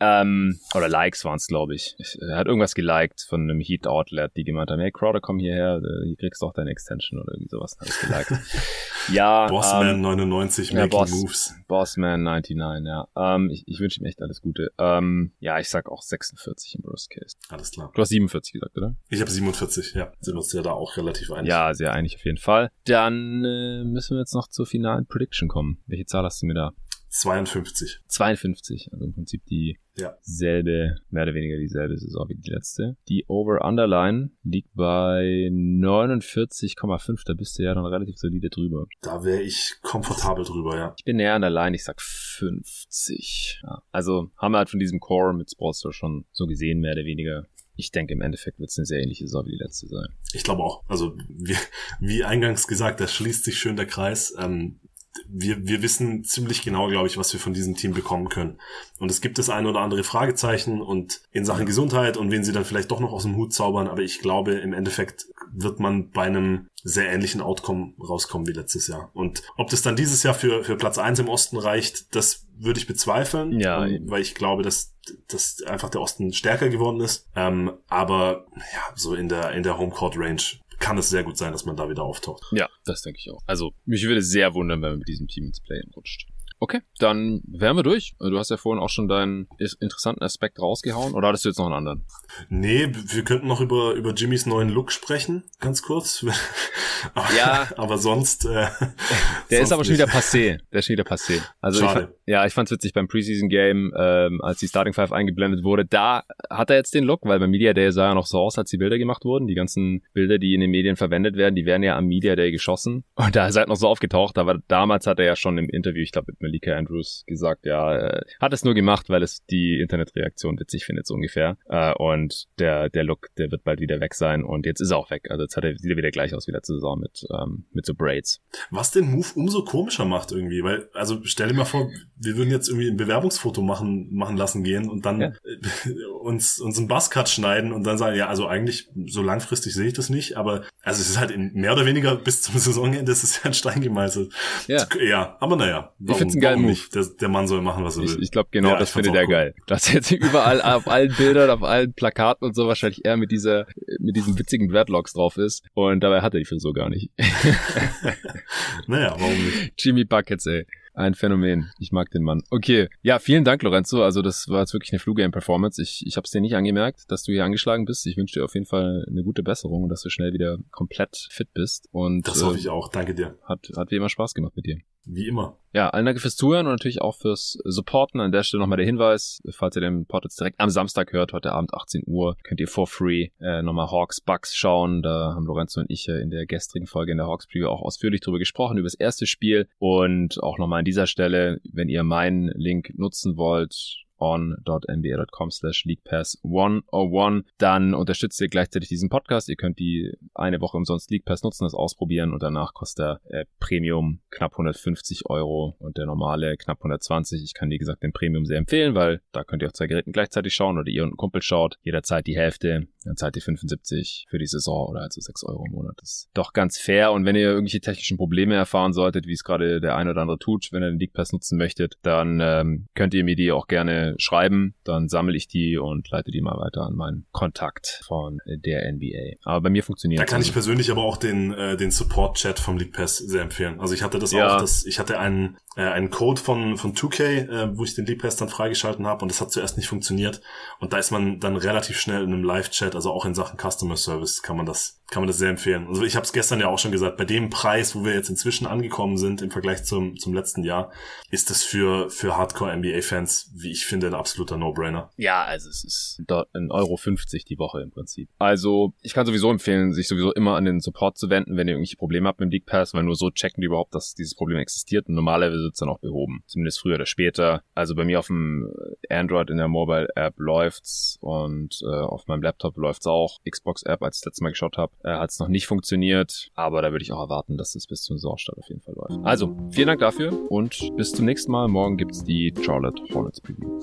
Ähm, oder Likes waren es, glaube ich. Er hat irgendwas geliked von einem Heat Outlet, die gemeint haben, hey Crowder, komm hierher, äh, hier kriegst du auch deine Extension oder irgendwie sowas. Habe ich geliked. <laughs> ja. Bossman ähm, 99 ja, Making Boss, Moves. Bossman 99, ja. Ähm, ich, ich wünsche ihm echt alles Gute. Ähm, ja, ich sag auch 46 im Worst Case. Alles klar. Du hast 47 gesagt, oder? Ich habe 47, ja. Sind uns ja da auch relativ einig. Ja, sehr einig auf jeden Fall. Dann äh, müssen wir jetzt noch zur finalen Prediction kommen. Welche Zahl hast du mir da? 52. 52, also im Prinzip die ja. selbe, mehr oder weniger dieselbe Saison wie die letzte. Die Over-Underline liegt bei 49,5, da bist du ja dann relativ solide drüber. Da wäre ich komfortabel drüber, ja. Ich bin näher an der Line, ich sag 50. Ja, also haben wir halt von diesem Core mit Sportster schon so gesehen, mehr oder weniger ich denke, im Endeffekt wird es eine sehr ähnliche Saison wie die letzte sein. Ich glaube auch. Also wie, wie eingangs gesagt, da schließt sich schön der Kreis. Ähm, wir, wir wissen ziemlich genau, glaube ich, was wir von diesem Team bekommen können. Und es gibt das ein oder andere Fragezeichen und in Sachen Gesundheit und wen sie dann vielleicht doch noch aus dem Hut zaubern. Aber ich glaube, im Endeffekt wird man bei einem sehr ähnlichen Outcome rauskommen wie letztes Jahr. Und ob das dann dieses Jahr für, für Platz eins im Osten reicht, das würde ich bezweifeln, ja, ähm, weil ich glaube, dass, dass einfach der Osten stärker geworden ist. Ähm, aber ja, so in der, in der Homecourt Range kann es sehr gut sein, dass man da wieder auftaucht. Ja, das denke ich auch. Also mich würde sehr wundern, wenn man mit diesem Team ins Play rutscht. Okay, dann wären wir durch. Du hast ja vorhin auch schon deinen interessanten Aspekt rausgehauen. Oder hattest du jetzt noch einen anderen? Nee, wir könnten noch über, über Jimmys neuen Look sprechen, ganz kurz. <laughs> aber, ja. Aber sonst. Äh, der <laughs> sonst ist aber schon wieder passé. Der ist schon wieder passé. Also Schade. Ich, ja, ich fand's witzig beim Preseason Game, ähm, als die Starting Five eingeblendet wurde. Da hat er jetzt den Look, weil beim Media Day sah er noch so aus, als die Bilder gemacht wurden. Die ganzen Bilder, die in den Medien verwendet werden, die werden ja am Media Day geschossen. Und da ist er halt noch so aufgetaucht. Aber damals hat er ja schon im Interview, ich glaube mit Malika Andrews, gesagt, ja, äh, hat es nur gemacht, weil es die Internetreaktion witzig findet, so ungefähr. Äh, und der, der Look, der wird bald wieder weg sein. Und jetzt ist er auch weg. Also jetzt hat er, sieht er wieder gleich aus wie letzte Saison mit, ähm, mit so Braids. Was den Move umso komischer macht irgendwie, weil, also stell dir mal vor, wir würden jetzt irgendwie ein Bewerbungsfoto machen, machen lassen gehen und dann ja. <laughs> uns, uns einen Buzzcut schneiden und dann sagen, ja, also eigentlich so langfristig sehe ich das nicht, aber also es ist halt in mehr oder weniger bis zum <laughs> Saisonende ist es ja ein Stein gemeißelt. Ja, ja aber naja. Warum, ich find's einen geilen Move. Der, der Mann soll machen, was er ich, will. Ich glaube genau, ja, das findet er geil. Das jetzt überall auf allen Bildern, auf allen Plakaten und so wahrscheinlich eher mit dieser, mit diesen witzigen Dreadlocks drauf ist und dabei hat er die Frisur gar nicht. <laughs> <laughs> naja, warum nicht? Jimmy Buckets, ey. Ein Phänomen. Ich mag den Mann. Okay. Ja, vielen Dank, Lorenzo. Also das war jetzt wirklich eine Flu-Game-Performance. Ich, ich habe es dir nicht angemerkt, dass du hier angeschlagen bist. Ich wünsche dir auf jeden Fall eine gute Besserung und dass du schnell wieder komplett fit bist. Und, das hoffe äh, ich auch. Danke dir. Hat, hat wie immer Spaß gemacht mit dir. Wie immer. Ja, allen Danke fürs Zuhören und natürlich auch fürs Supporten. An der Stelle nochmal der Hinweis, falls ihr den Pod jetzt direkt am Samstag hört, heute Abend 18 Uhr, könnt ihr for free äh, nochmal Hawks Bucks schauen. Da haben Lorenzo und ich in der gestrigen Folge in der Hawks Preview auch ausführlich drüber gesprochen, über das erste Spiel. Und auch nochmal an dieser Stelle, wenn ihr meinen Link nutzen wollt, on.nba.com slash leaguepass101. Dann unterstützt ihr gleichzeitig diesen Podcast. Ihr könnt die eine Woche umsonst League Pass nutzen, das ausprobieren und danach kostet der äh, Premium knapp 150 Euro und der normale knapp 120. Ich kann, wie gesagt, den Premium sehr empfehlen, weil da könnt ihr auf zwei Geräten gleichzeitig schauen oder ihr und ein Kumpel schaut. Jederzeit die Hälfte. Dann zahlt ihr 75 für die Saison oder also 6 Euro im Monat. Das ist doch ganz fair. Und wenn ihr irgendwelche technischen Probleme erfahren solltet, wie es gerade der eine oder andere tut, wenn ihr den League Pass nutzen möchtet, dann ähm, könnt ihr mir die auch gerne schreiben, dann sammle ich die und leite die mal weiter an meinen Kontakt von der NBA. Aber bei mir funktioniert Da kann also. ich persönlich aber auch den, äh, den Support-Chat vom League Pass sehr empfehlen. Also ich hatte das ja. auch, dass ich hatte einen, äh, einen Code von, von 2K, äh, wo ich den League Pass dann freigeschalten habe und das hat zuerst nicht funktioniert. Und da ist man dann relativ schnell in einem Live-Chat, also auch in Sachen Customer Service kann man das, kann man das sehr empfehlen. Also ich habe es gestern ja auch schon gesagt, bei dem Preis, wo wir jetzt inzwischen angekommen sind im Vergleich zum, zum letzten Jahr, ist das für, für Hardcore NBA-Fans, wie ich finde, ein absoluter No-Brainer. Ja, also es ist ein Euro 50 die Woche im Prinzip. Also ich kann sowieso empfehlen, sich sowieso immer an den Support zu wenden, wenn ihr irgendwelche Probleme habt mit dem League Pass, weil nur so checken die überhaupt, dass dieses Problem existiert und normalerweise wird es dann auch behoben. Zumindest früher oder später. Also bei mir auf dem Android in der Mobile App läuft's und äh, auf meinem Laptop läuft's auch. Xbox App, als ich das letzte Mal geschaut habe, äh, hat es noch nicht funktioniert, aber da würde ich auch erwarten, dass es bis zum Saisonstart auf jeden Fall läuft. Also, vielen Dank dafür und bis zum nächsten Mal. Morgen gibt's die Charlotte Hornets Preview.